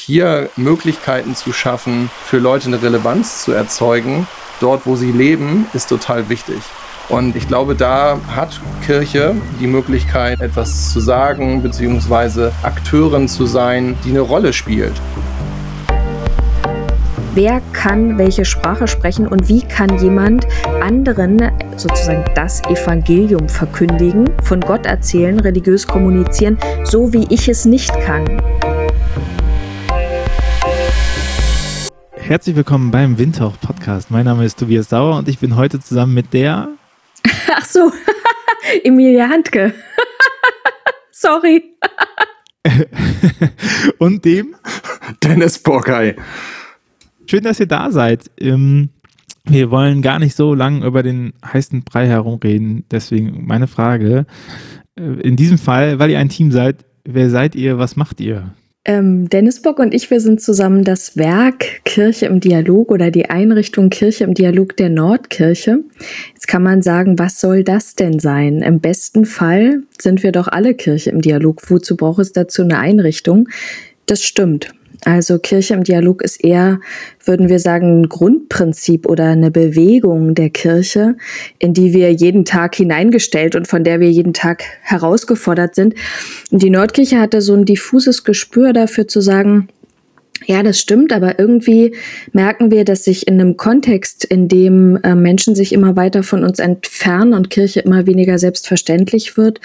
hier Möglichkeiten zu schaffen, für Leute eine Relevanz zu erzeugen, dort wo sie leben, ist total wichtig. Und ich glaube, da hat Kirche die Möglichkeit, etwas zu sagen, beziehungsweise Akteurin zu sein, die eine Rolle spielt. Wer kann welche Sprache sprechen und wie kann jemand anderen sozusagen das Evangelium verkündigen, von Gott erzählen, religiös kommunizieren, so wie ich es nicht kann? Herzlich willkommen beim Windhauch Podcast. Mein Name ist Tobias Sauer und ich bin heute zusammen mit der. Ach so, Emilia Handke. Sorry. und dem Dennis Borgay. Schön, dass ihr da seid. Ähm, wir wollen gar nicht so lang über den heißen Brei herumreden. Deswegen meine Frage. Äh, in diesem Fall, weil ihr ein Team seid, wer seid ihr, was macht ihr? Ähm, Dennis Bock und ich, wir sind zusammen das Werk Kirche im Dialog oder die Einrichtung Kirche im Dialog der Nordkirche. Jetzt kann man sagen, was soll das denn sein? Im besten Fall sind wir doch alle Kirche im Dialog. Wozu braucht es dazu eine Einrichtung? Das stimmt. Also Kirche im Dialog ist eher, würden wir sagen, ein Grundprinzip oder eine Bewegung der Kirche, in die wir jeden Tag hineingestellt und von der wir jeden Tag herausgefordert sind. Und die Nordkirche hatte so ein diffuses Gespür dafür zu sagen, ja, das stimmt, aber irgendwie merken wir, dass sich in einem Kontext, in dem äh, Menschen sich immer weiter von uns entfernen und Kirche immer weniger selbstverständlich wird,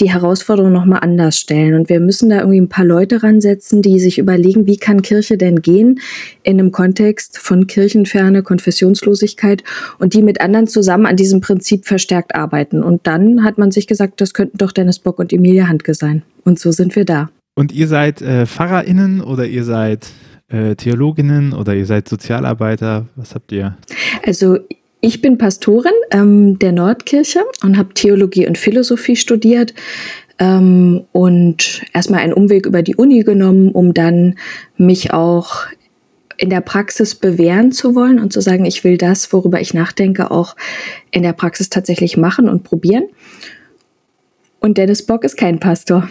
die Herausforderung nochmal anders stellen. Und wir müssen da irgendwie ein paar Leute ransetzen, die sich überlegen, wie kann Kirche denn gehen in einem Kontext von Kirchenferne, Konfessionslosigkeit und die mit anderen zusammen an diesem Prinzip verstärkt arbeiten. Und dann hat man sich gesagt, das könnten doch Dennis Bock und Emilia Handke sein. Und so sind wir da. Und ihr seid äh, PfarrerInnen oder ihr seid äh, Theologinnen oder ihr seid Sozialarbeiter? Was habt ihr? Also ich bin Pastorin ähm, der Nordkirche und habe Theologie und Philosophie studiert ähm, und erstmal einen Umweg über die Uni genommen, um dann mich auch in der Praxis bewähren zu wollen und zu sagen, ich will das, worüber ich nachdenke, auch in der Praxis tatsächlich machen und probieren. Und Dennis Bock ist kein Pastor.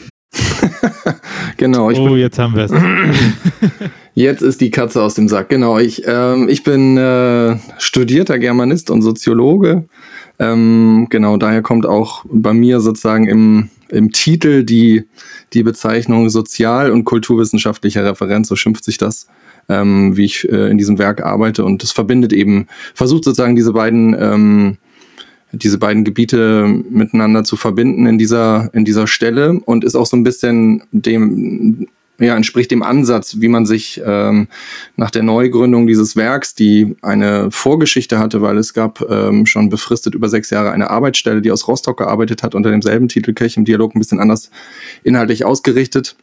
genau. oh, jetzt haben wir es. jetzt ist die Katze aus dem Sack. Genau. Ich, ähm, ich bin äh, studierter Germanist und Soziologe. Ähm, genau, daher kommt auch bei mir sozusagen im, im Titel die, die Bezeichnung Sozial- und kulturwissenschaftlicher Referent, so schimpft sich das, ähm, wie ich äh, in diesem Werk arbeite. Und das verbindet eben, versucht sozusagen diese beiden ähm, diese beiden Gebiete miteinander zu verbinden in dieser, in dieser Stelle und ist auch so ein bisschen dem, ja, entspricht dem Ansatz, wie man sich ähm, nach der Neugründung dieses Werks, die eine Vorgeschichte hatte, weil es gab ähm, schon befristet über sechs Jahre eine Arbeitsstelle, die aus Rostock gearbeitet hat, unter demselben Titel Kirche im Dialog ein bisschen anders inhaltlich ausgerichtet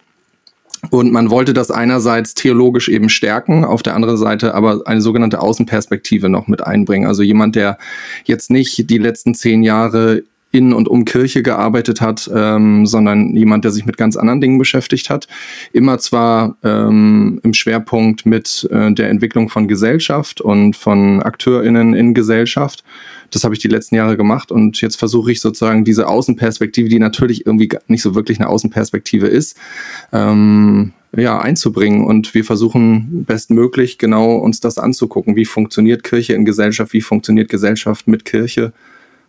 und man wollte das einerseits theologisch eben stärken, auf der anderen Seite aber eine sogenannte Außenperspektive noch mit einbringen. Also jemand, der jetzt nicht die letzten zehn Jahre in und um Kirche gearbeitet hat, ähm, sondern jemand, der sich mit ganz anderen Dingen beschäftigt hat. Immer zwar ähm, im Schwerpunkt mit äh, der Entwicklung von Gesellschaft und von AkteurInnen in Gesellschaft. Das habe ich die letzten Jahre gemacht und jetzt versuche ich sozusagen diese Außenperspektive, die natürlich irgendwie nicht so wirklich eine Außenperspektive ist, ähm, ja, einzubringen. Und wir versuchen bestmöglich genau uns das anzugucken. Wie funktioniert Kirche in Gesellschaft? Wie funktioniert Gesellschaft mit Kirche?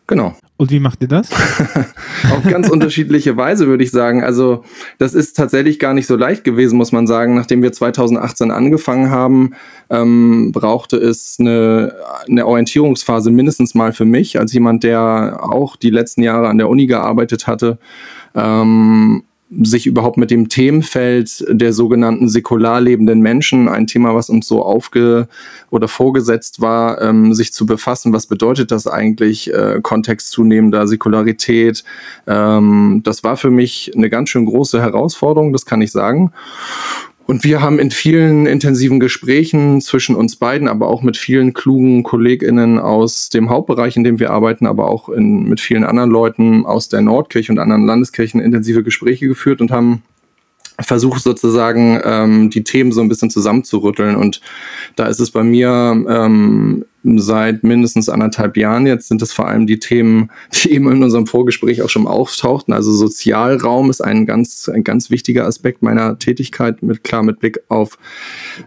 Genau. Und wie macht ihr das? Auf ganz unterschiedliche Weise, würde ich sagen. Also, das ist tatsächlich gar nicht so leicht gewesen, muss man sagen. Nachdem wir 2018 angefangen haben, ähm, brauchte es eine, eine Orientierungsphase mindestens mal für mich, als jemand, der auch die letzten Jahre an der Uni gearbeitet hatte. Ähm, sich überhaupt mit dem Themenfeld der sogenannten säkular lebenden Menschen, ein Thema, was uns so aufge oder vorgesetzt war, ähm, sich zu befassen. Was bedeutet das eigentlich, äh, Kontext zunehmender Säkularität? Ähm, das war für mich eine ganz schön große Herausforderung, das kann ich sagen. Und wir haben in vielen intensiven Gesprächen zwischen uns beiden, aber auch mit vielen klugen KollegInnen aus dem Hauptbereich, in dem wir arbeiten, aber auch in, mit vielen anderen Leuten aus der Nordkirche und anderen Landeskirchen intensive Gespräche geführt und haben versucht sozusagen ähm, die Themen so ein bisschen zusammenzurütteln. Und da ist es bei mir ähm, seit mindestens anderthalb Jahren jetzt sind es vor allem die Themen, die eben in unserem Vorgespräch auch schon auftauchten. Also Sozialraum ist ein ganz, ein ganz wichtiger Aspekt meiner Tätigkeit, mit klar mit Blick auf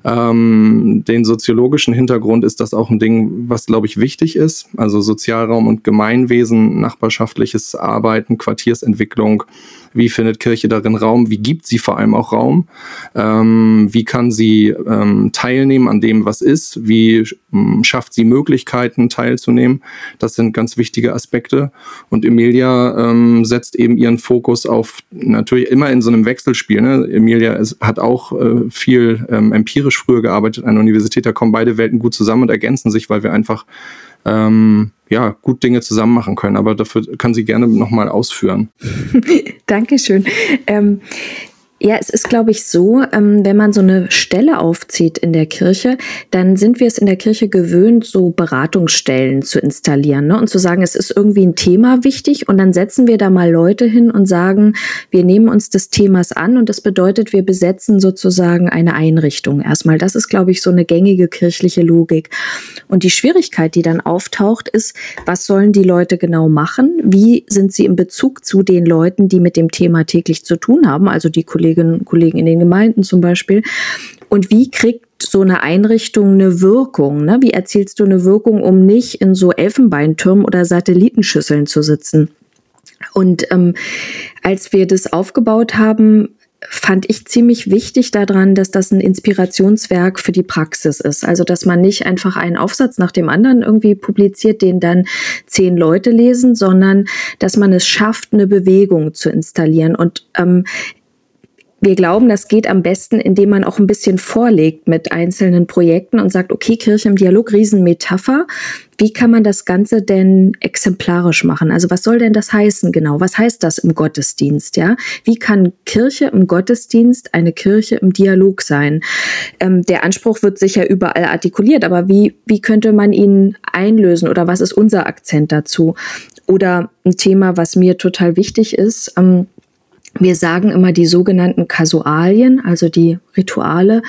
ähm, den soziologischen Hintergrund ist das auch ein Ding, was, glaube ich, wichtig ist. Also Sozialraum und Gemeinwesen, nachbarschaftliches Arbeiten, Quartiersentwicklung, wie findet Kirche darin Raum? Wie gibt sie vor allem auch Raum? Ähm, wie kann sie ähm, teilnehmen an dem, was ist? Wie ähm, schafft sie Möglichkeiten, teilzunehmen? Das sind ganz wichtige Aspekte. Und Emilia ähm, setzt eben ihren Fokus auf natürlich immer in so einem Wechselspiel. Ne? Emilia ist, hat auch äh, viel ähm, empirisch früher gearbeitet an der Universität. Da kommen beide Welten gut zusammen und ergänzen sich, weil wir einfach ähm, ja, gut Dinge zusammen machen können. Aber dafür kann sie gerne nochmal ausführen. Dankeschön. Ähm, ja, es ist, glaube ich, so, ähm, wenn man so eine Stelle aufzieht in der Kirche, dann sind wir es in der Kirche gewöhnt, so Beratungsstellen zu installieren ne? und zu sagen, es ist irgendwie ein Thema wichtig und dann setzen wir da mal Leute hin und sagen, wir nehmen uns des Themas an und das bedeutet, wir besetzen sozusagen eine Einrichtung erstmal. Das ist, glaube ich, so eine gängige kirchliche Logik. Und die Schwierigkeit, die dann auftaucht, ist, was sollen die Leute genau machen? Wie sind sie in Bezug zu den Leuten, die mit dem Thema täglich zu tun haben, also die Kollegen Kolleginnen und Kollegen in den Gemeinden zum Beispiel. Und wie kriegt so eine Einrichtung eine Wirkung? Ne? Wie erzielst du eine Wirkung, um nicht in so Elfenbeintürmen oder Satellitenschüsseln zu sitzen? Und ähm, als wir das aufgebaut haben, fand ich ziemlich wichtig daran, dass das ein Inspirationswerk für die Praxis ist. Also, dass man nicht einfach einen Aufsatz nach dem anderen irgendwie publiziert, den dann zehn Leute lesen, sondern dass man es schafft, eine Bewegung zu installieren. Und ähm, wir glauben, das geht am besten, indem man auch ein bisschen vorlegt mit einzelnen Projekten und sagt, okay, Kirche im Dialog, Riesenmetapher. Wie kann man das Ganze denn exemplarisch machen? Also was soll denn das heißen genau? Was heißt das im Gottesdienst? Ja, wie kann Kirche im Gottesdienst eine Kirche im Dialog sein? Ähm, der Anspruch wird sicher überall artikuliert, aber wie wie könnte man ihn einlösen oder was ist unser Akzent dazu? Oder ein Thema, was mir total wichtig ist. Ähm, wir sagen immer die sogenannten Kasualien, also die Rituale,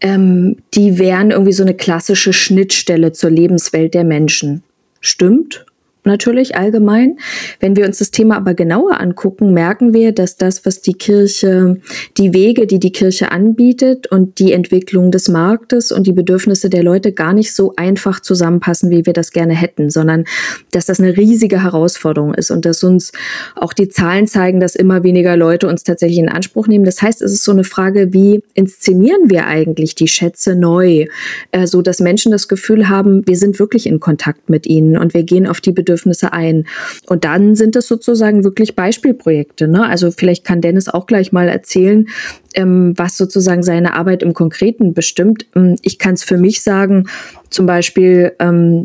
ähm, die wären irgendwie so eine klassische Schnittstelle zur Lebenswelt der Menschen. Stimmt natürlich allgemein. Wenn wir uns das Thema aber genauer angucken, merken wir, dass das, was die Kirche, die Wege, die die Kirche anbietet und die Entwicklung des Marktes und die Bedürfnisse der Leute gar nicht so einfach zusammenpassen, wie wir das gerne hätten, sondern dass das eine riesige Herausforderung ist und dass uns auch die Zahlen zeigen, dass immer weniger Leute uns tatsächlich in Anspruch nehmen. Das heißt, es ist so eine Frage, wie inszenieren wir eigentlich die Schätze neu, äh, so dass Menschen das Gefühl haben, wir sind wirklich in Kontakt mit ihnen und wir gehen auf die Bedürfnisse Bedürfnisse ein. Und dann sind es sozusagen wirklich Beispielprojekte. Ne? Also vielleicht kann Dennis auch gleich mal erzählen, ähm, was sozusagen seine Arbeit im Konkreten bestimmt. Ähm, ich kann es für mich sagen, zum Beispiel ähm,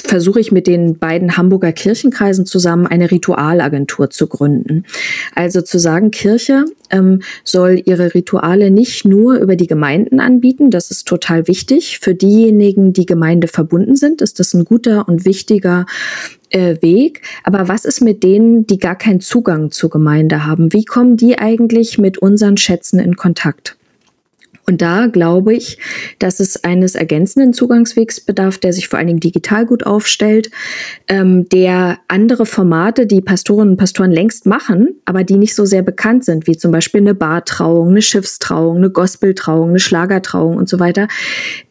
versuche ich mit den beiden Hamburger Kirchenkreisen zusammen eine Ritualagentur zu gründen. Also zu sagen, Kirche ähm, soll ihre Rituale nicht nur über die Gemeinden anbieten, das ist total wichtig. Für diejenigen, die Gemeinde verbunden sind, ist das ein guter und wichtiger äh, Weg. Aber was ist mit denen, die gar keinen Zugang zur Gemeinde haben? Wie kommen die eigentlich mit unseren Schätzen in Kontakt? Und da glaube ich, dass es eines ergänzenden Zugangswegs bedarf, der sich vor allen Dingen digital gut aufstellt, ähm, der andere Formate, die Pastorinnen und Pastoren längst machen, aber die nicht so sehr bekannt sind, wie zum Beispiel eine Bartrauung, eine Schiffstrauung, eine Gospeltrauung, eine Schlagertrauung und so weiter,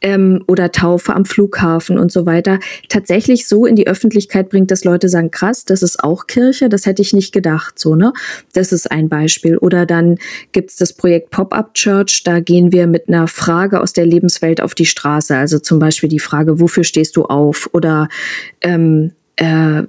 ähm, oder Taufe am Flughafen und so weiter, tatsächlich so in die Öffentlichkeit bringt, dass Leute sagen, krass, das ist auch Kirche, das hätte ich nicht gedacht, so, ne? Das ist ein Beispiel. Oder dann gibt's das Projekt Pop-Up Church, da gehen wir wir mit einer Frage aus der Lebenswelt auf die Straße. Also zum Beispiel die Frage, wofür stehst du auf? Oder ähm, äh,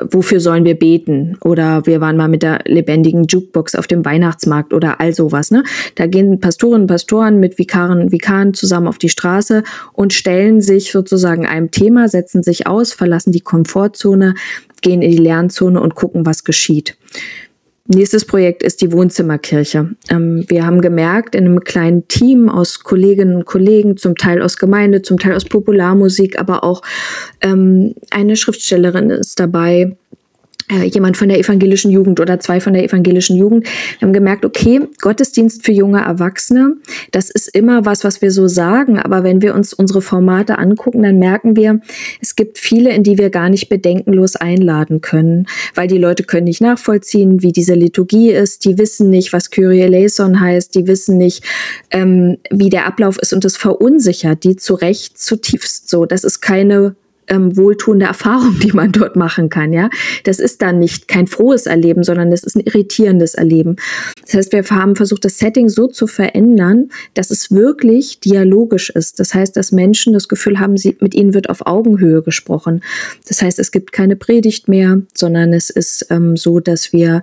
wofür sollen wir beten? Oder wir waren mal mit der lebendigen Jukebox auf dem Weihnachtsmarkt oder all sowas. Ne? Da gehen Pastorinnen und Pastoren mit Vikaren, Vikaren zusammen auf die Straße und stellen sich sozusagen einem Thema, setzen sich aus, verlassen die Komfortzone, gehen in die Lernzone und gucken, was geschieht. Nächstes Projekt ist die Wohnzimmerkirche. Ähm, wir haben gemerkt, in einem kleinen Team aus Kolleginnen und Kollegen, zum Teil aus Gemeinde, zum Teil aus Popularmusik, aber auch ähm, eine Schriftstellerin ist dabei, jemand von der evangelischen Jugend oder zwei von der evangelischen Jugend. Wir haben gemerkt, okay, Gottesdienst für junge Erwachsene, das ist immer was, was wir so sagen, aber wenn wir uns unsere Formate angucken, dann merken wir, es gibt viele, in die wir gar nicht bedenkenlos einladen können, weil die Leute können nicht nachvollziehen, wie diese Liturgie ist, die wissen nicht, was Kyrie eleison heißt, die wissen nicht, ähm, wie der Ablauf ist und es verunsichert die zu Recht zutiefst so. Das ist keine ähm, wohltuende Erfahrung, die man dort machen kann. Ja, das ist dann nicht kein frohes Erleben, sondern das ist ein irritierendes Erleben. Das heißt, wir haben versucht, das Setting so zu verändern, dass es wirklich dialogisch ist. Das heißt, dass Menschen das Gefühl haben, sie, mit ihnen wird auf Augenhöhe gesprochen. Das heißt, es gibt keine Predigt mehr, sondern es ist ähm, so, dass wir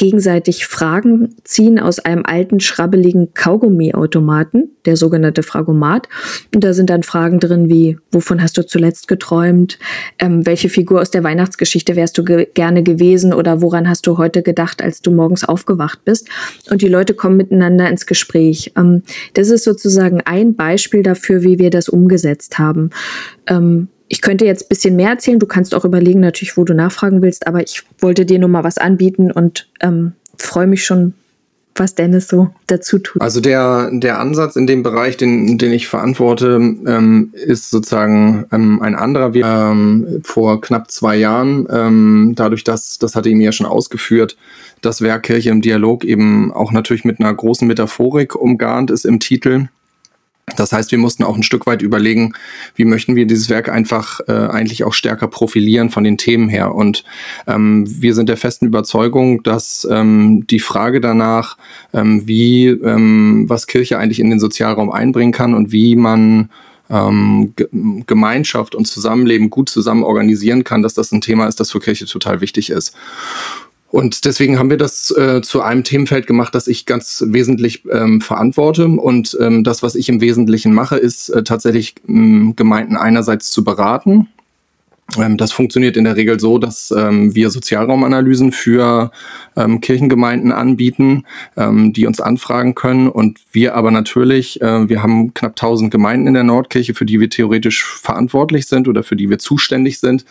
gegenseitig Fragen ziehen aus einem alten, schrabbeligen Kaugummiautomaten, der sogenannte Fragomat. Und da sind dann Fragen drin wie, wovon hast du zuletzt geträumt? Ähm, welche Figur aus der Weihnachtsgeschichte wärst du ge gerne gewesen? Oder woran hast du heute gedacht, als du morgens aufgewacht bist? Und die Leute kommen miteinander ins Gespräch. Ähm, das ist sozusagen ein Beispiel dafür, wie wir das umgesetzt haben. Ähm, ich könnte jetzt ein bisschen mehr erzählen. Du kannst auch überlegen, natürlich, wo du nachfragen willst, aber ich wollte dir nur mal was anbieten und ähm, freue mich schon, was Dennis so dazu tut. Also der, der Ansatz in dem Bereich, den, den ich verantworte, ähm, ist sozusagen ähm, ein anderer. Wir, ähm, vor knapp zwei Jahren, ähm, dadurch, dass, das hatte ich mir ja schon ausgeführt, das Werk Kirche im Dialog eben auch natürlich mit einer großen Metaphorik umgarnt ist im Titel das heißt, wir mussten auch ein Stück weit überlegen, wie möchten wir dieses Werk einfach äh, eigentlich auch stärker profilieren von den Themen her. Und ähm, wir sind der festen Überzeugung, dass ähm, die Frage danach, ähm, wie ähm, was Kirche eigentlich in den Sozialraum einbringen kann und wie man ähm, Gemeinschaft und Zusammenleben gut zusammen organisieren kann, dass das ein Thema ist, das für Kirche total wichtig ist. Und deswegen haben wir das äh, zu einem Themenfeld gemacht, das ich ganz wesentlich ähm, verantworte. Und ähm, das, was ich im Wesentlichen mache, ist äh, tatsächlich ähm, Gemeinden einerseits zu beraten. Ähm, das funktioniert in der Regel so, dass ähm, wir Sozialraumanalysen für ähm, Kirchengemeinden anbieten, ähm, die uns anfragen können. Und wir aber natürlich, äh, wir haben knapp 1000 Gemeinden in der Nordkirche, für die wir theoretisch verantwortlich sind oder für die wir zuständig sind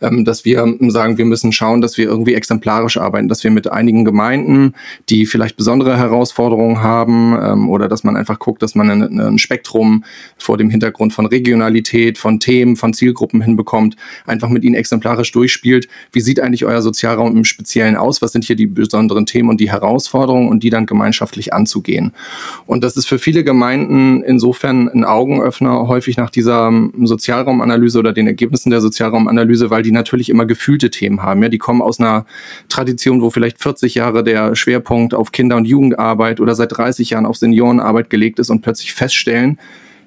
ähm, dass wir ähm, sagen, wir müssen schauen, dass wir irgendwie exemplarisch arbeiten, dass wir mit einigen Gemeinden, die vielleicht besondere Herausforderungen haben oder dass man einfach guckt, dass man ein, ein Spektrum vor dem Hintergrund von Regionalität, von Themen, von Zielgruppen hinbekommt, einfach mit ihnen exemplarisch durchspielt. Wie sieht eigentlich euer Sozialraum im Speziellen aus? Was sind hier die besonderen Themen und die Herausforderungen und die dann gemeinschaftlich anzugehen? Und das ist für viele Gemeinden insofern ein Augenöffner häufig nach dieser ähm, Sozialraumanalyse oder den Ergebnissen der Sozialraumanalyse, weil die natürlich immer gefühlte Themen haben. Ja, die kommen aus einer Tradition, wo vielleicht 40 Jahre der Schwerpunkt auf Kinder- und Jugendarbeit oder seit 30 Jahren auf Seniorenarbeit gelegt ist und plötzlich feststellen,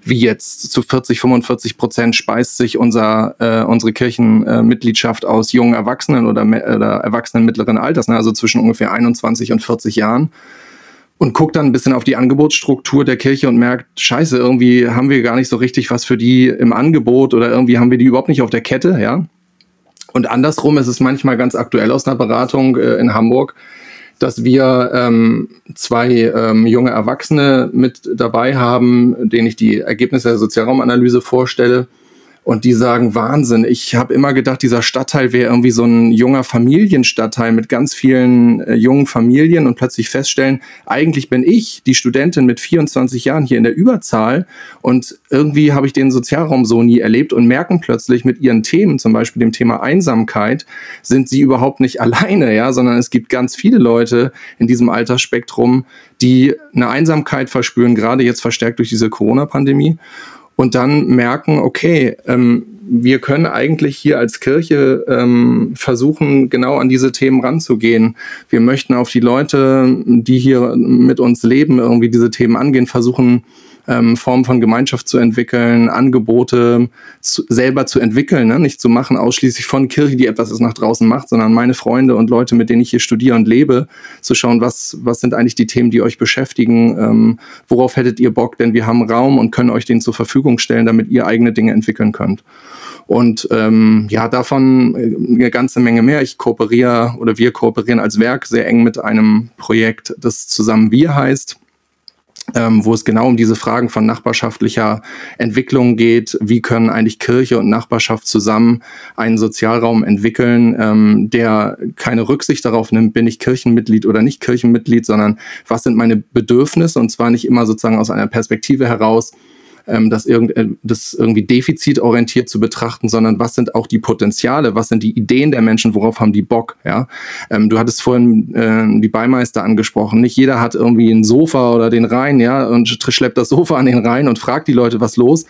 wie jetzt zu 40, 45 Prozent speist sich unser, äh, unsere Kirchenmitgliedschaft äh, aus jungen Erwachsenen oder, oder Erwachsenen mittleren Alters, ne, also zwischen ungefähr 21 und 40 Jahren. Und guckt dann ein bisschen auf die Angebotsstruktur der Kirche und merkt, scheiße, irgendwie haben wir gar nicht so richtig was für die im Angebot oder irgendwie haben wir die überhaupt nicht auf der Kette, ja. Und andersrum ist es manchmal ganz aktuell aus einer Beratung äh, in Hamburg, dass wir ähm, zwei ähm, junge Erwachsene mit dabei haben, denen ich die Ergebnisse der Sozialraumanalyse vorstelle und die sagen, Wahnsinn, ich habe immer gedacht, dieser Stadtteil wäre irgendwie so ein junger Familienstadtteil mit ganz vielen äh, jungen Familien und plötzlich feststellen, eigentlich bin ich, die Studentin mit 24 Jahren hier in der Überzahl und irgendwie habe ich den Sozialraum so nie erlebt und merken plötzlich mit ihren Themen, zum Beispiel dem Thema Einsamkeit, sind sie überhaupt nicht alleine, ja, sondern es gibt ganz viele Leute in diesem Altersspektrum, die eine Einsamkeit verspüren, gerade jetzt verstärkt durch diese Corona-Pandemie und dann merken, okay, ähm, wir können eigentlich hier als Kirche ähm, versuchen, genau an diese Themen ranzugehen. Wir möchten auf die Leute, die hier mit uns leben, irgendwie diese Themen angehen, versuchen, ähm, Formen von Gemeinschaft zu entwickeln, Angebote zu, selber zu entwickeln, ne? nicht zu machen ausschließlich von Kirche, die etwas nach draußen macht, sondern meine Freunde und Leute, mit denen ich hier studiere und lebe, zu schauen, was, was sind eigentlich die Themen, die euch beschäftigen, ähm, worauf hättet ihr Bock, denn wir haben Raum und können euch den zur Verfügung stellen, damit ihr eigene Dinge entwickeln könnt. Und ähm, ja, davon äh, eine ganze Menge mehr. Ich kooperiere oder wir kooperieren als Werk sehr eng mit einem Projekt, das zusammen wir heißt ähm, wo es genau um diese Fragen von nachbarschaftlicher Entwicklung geht. Wie können eigentlich Kirche und Nachbarschaft zusammen einen Sozialraum entwickeln, ähm, der keine Rücksicht darauf nimmt, bin ich Kirchenmitglied oder nicht Kirchenmitglied, sondern was sind meine Bedürfnisse und zwar nicht immer sozusagen aus einer Perspektive heraus, ähm, das, irgend, äh, das irgendwie defizitorientiert zu betrachten, sondern was sind auch die Potenziale, was sind die Ideen der Menschen, worauf haben die Bock, ja. Ähm, du hattest vorhin äh, die Beimeister angesprochen. Nicht jeder hat irgendwie ein Sofa oder den Rhein, ja, und schleppt das Sofa an den Rhein und fragt die Leute, was los,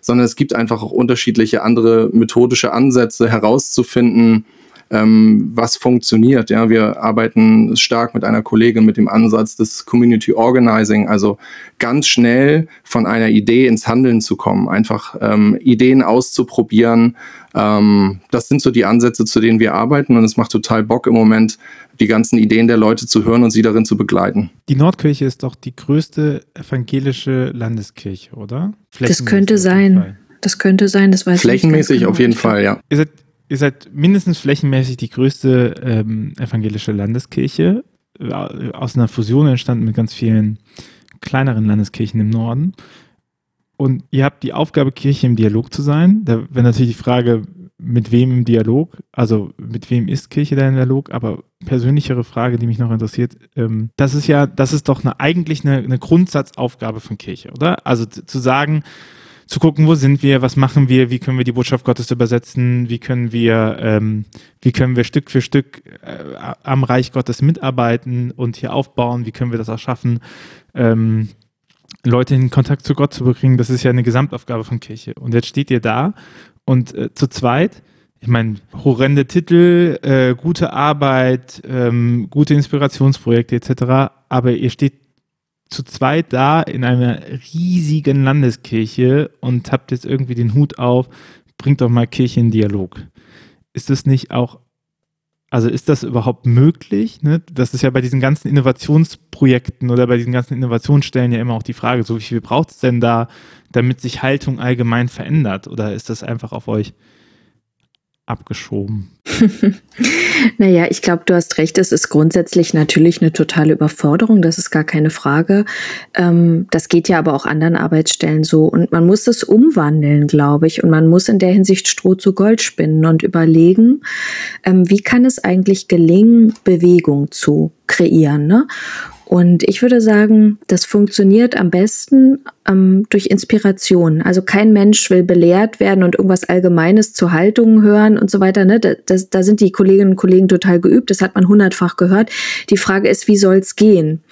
sondern es gibt einfach auch unterschiedliche andere methodische Ansätze herauszufinden, ähm, was funktioniert. Ja, wir arbeiten stark mit einer Kollegin mit dem Ansatz des Community Organizing, also ganz schnell von einer Idee ins Handeln zu kommen, einfach ähm, Ideen auszuprobieren. Ähm, das sind so die Ansätze, zu denen wir arbeiten und es macht total Bock im Moment, die ganzen Ideen der Leute zu hören und sie darin zu begleiten. Die Nordkirche ist doch die größte evangelische Landeskirche, oder? Das könnte sein. Das könnte sein, das weiß ich Flächenmäßig genau. auf jeden Fall, ja. Ihr seid ihr seid mindestens flächenmäßig die größte ähm, evangelische Landeskirche, äh, aus einer Fusion entstanden mit ganz vielen kleineren Landeskirchen im Norden. Und ihr habt die Aufgabe, Kirche im Dialog zu sein. Da wäre natürlich die Frage, mit wem im Dialog, also mit wem ist Kirche da im Dialog, aber persönlichere Frage, die mich noch interessiert, ähm, das ist ja, das ist doch eine, eigentlich eine, eine Grundsatzaufgabe von Kirche, oder? Also zu sagen, zu gucken, wo sind wir, was machen wir, wie können wir die Botschaft Gottes übersetzen, wie können wir, ähm, wie können wir Stück für Stück äh, am Reich Gottes mitarbeiten und hier aufbauen, wie können wir das auch schaffen, ähm, Leute in Kontakt zu Gott zu bringen. Das ist ja eine Gesamtaufgabe von Kirche. Und jetzt steht ihr da und äh, zu zweit, ich meine, horrende Titel, äh, gute Arbeit, ähm, gute Inspirationsprojekte etc., aber ihr steht zu zweit da in einer riesigen Landeskirche und habt jetzt irgendwie den Hut auf, bringt doch mal Kirche in Dialog. Ist das nicht auch, also ist das überhaupt möglich? Ne? Das ist ja bei diesen ganzen Innovationsprojekten oder bei diesen ganzen Innovationsstellen ja immer auch die Frage, so wie viel braucht es denn da, damit sich Haltung allgemein verändert? Oder ist das einfach auf euch abgeschoben? naja, ich glaube, du hast recht. Es ist grundsätzlich natürlich eine totale Überforderung. Das ist gar keine Frage. Ähm, das geht ja aber auch anderen Arbeitsstellen so. Und man muss das umwandeln, glaube ich. Und man muss in der Hinsicht Stroh zu Gold spinnen und überlegen, ähm, wie kann es eigentlich gelingen, Bewegung zu kreieren. Ne? Und ich würde sagen, das funktioniert am besten ähm, durch Inspiration. Also kein Mensch will belehrt werden und irgendwas Allgemeines zu Haltungen hören und so weiter. Ne? Da, das, da sind die Kolleginnen und Kollegen total geübt. Das hat man hundertfach gehört. Die Frage ist, wie soll es gehen?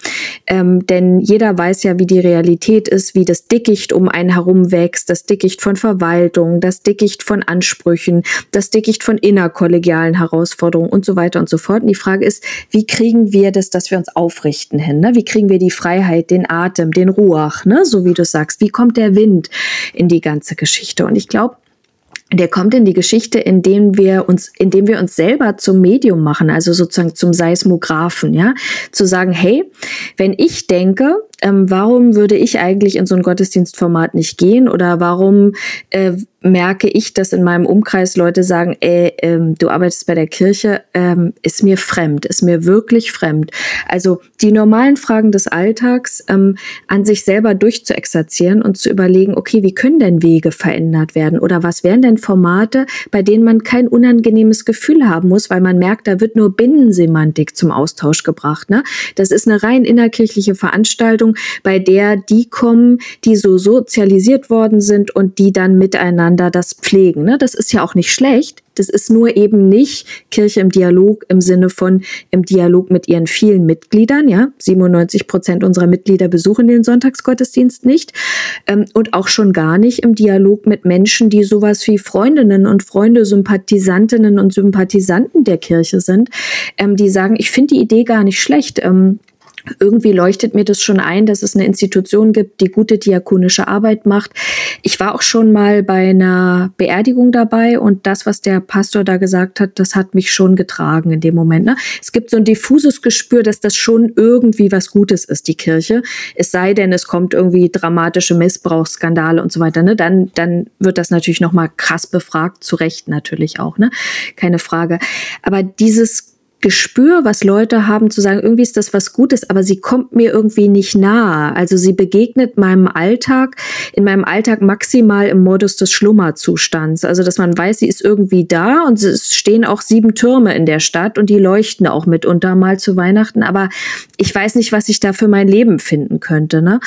Ähm, denn jeder weiß ja, wie die Realität ist, wie das Dickicht um einen herum wächst, das Dickicht von Verwaltung, das Dickicht von Ansprüchen, das Dickicht von innerkollegialen Herausforderungen und so weiter und so fort. Und die Frage ist, wie kriegen wir das, dass wir uns aufrichten hin? Ne? Wie kriegen wir die Freiheit, den Atem, den Ruach, ne? so wie du sagst? Wie kommt der Wind in die ganze Geschichte? Und ich glaube, der kommt in die Geschichte, indem wir uns, indem wir uns selber zum Medium machen, also sozusagen zum Seismographen, ja, zu sagen, hey, wenn ich denke, ähm, warum würde ich eigentlich in so ein Gottesdienstformat nicht gehen? Oder warum äh, merke ich, dass in meinem Umkreis Leute sagen, ey, ähm, du arbeitest bei der Kirche, ähm, ist mir fremd, ist mir wirklich fremd. Also die normalen Fragen des Alltags ähm, an sich selber durchzuexerzieren und zu überlegen, okay, wie können denn Wege verändert werden? Oder was wären denn Formate, bei denen man kein unangenehmes Gefühl haben muss, weil man merkt, da wird nur Binnensemantik zum Austausch gebracht. Ne? Das ist eine rein innerkirchliche Veranstaltung, bei der die kommen, die so sozialisiert worden sind und die dann miteinander das pflegen. Ne? Das ist ja auch nicht schlecht. Das ist nur eben nicht Kirche im Dialog im Sinne von im Dialog mit ihren vielen Mitgliedern. Ja, 97 Prozent unserer Mitglieder besuchen den Sonntagsgottesdienst nicht ähm, und auch schon gar nicht im Dialog mit Menschen, die sowas wie Freundinnen und Freunde, Sympathisantinnen und Sympathisanten der Kirche sind, ähm, die sagen, ich finde die Idee gar nicht schlecht. Ähm, irgendwie leuchtet mir das schon ein, dass es eine Institution gibt, die gute diakonische Arbeit macht. Ich war auch schon mal bei einer Beerdigung dabei und das, was der Pastor da gesagt hat, das hat mich schon getragen in dem Moment. Ne? Es gibt so ein diffuses Gespür, dass das schon irgendwie was Gutes ist, die Kirche. Es sei denn, es kommt irgendwie dramatische Missbrauchsskandale und so weiter. Ne? Dann, dann wird das natürlich nochmal krass befragt, zu Recht natürlich auch, ne? Keine Frage. Aber dieses Gespür, was Leute haben, zu sagen, irgendwie ist das was Gutes, aber sie kommt mir irgendwie nicht nahe. Also sie begegnet meinem Alltag, in meinem Alltag maximal im Modus des Schlummerzustands. Also dass man weiß, sie ist irgendwie da und es stehen auch sieben Türme in der Stadt und die leuchten auch mitunter mal zu Weihnachten, aber ich weiß nicht, was ich da für mein Leben finden könnte. Ne?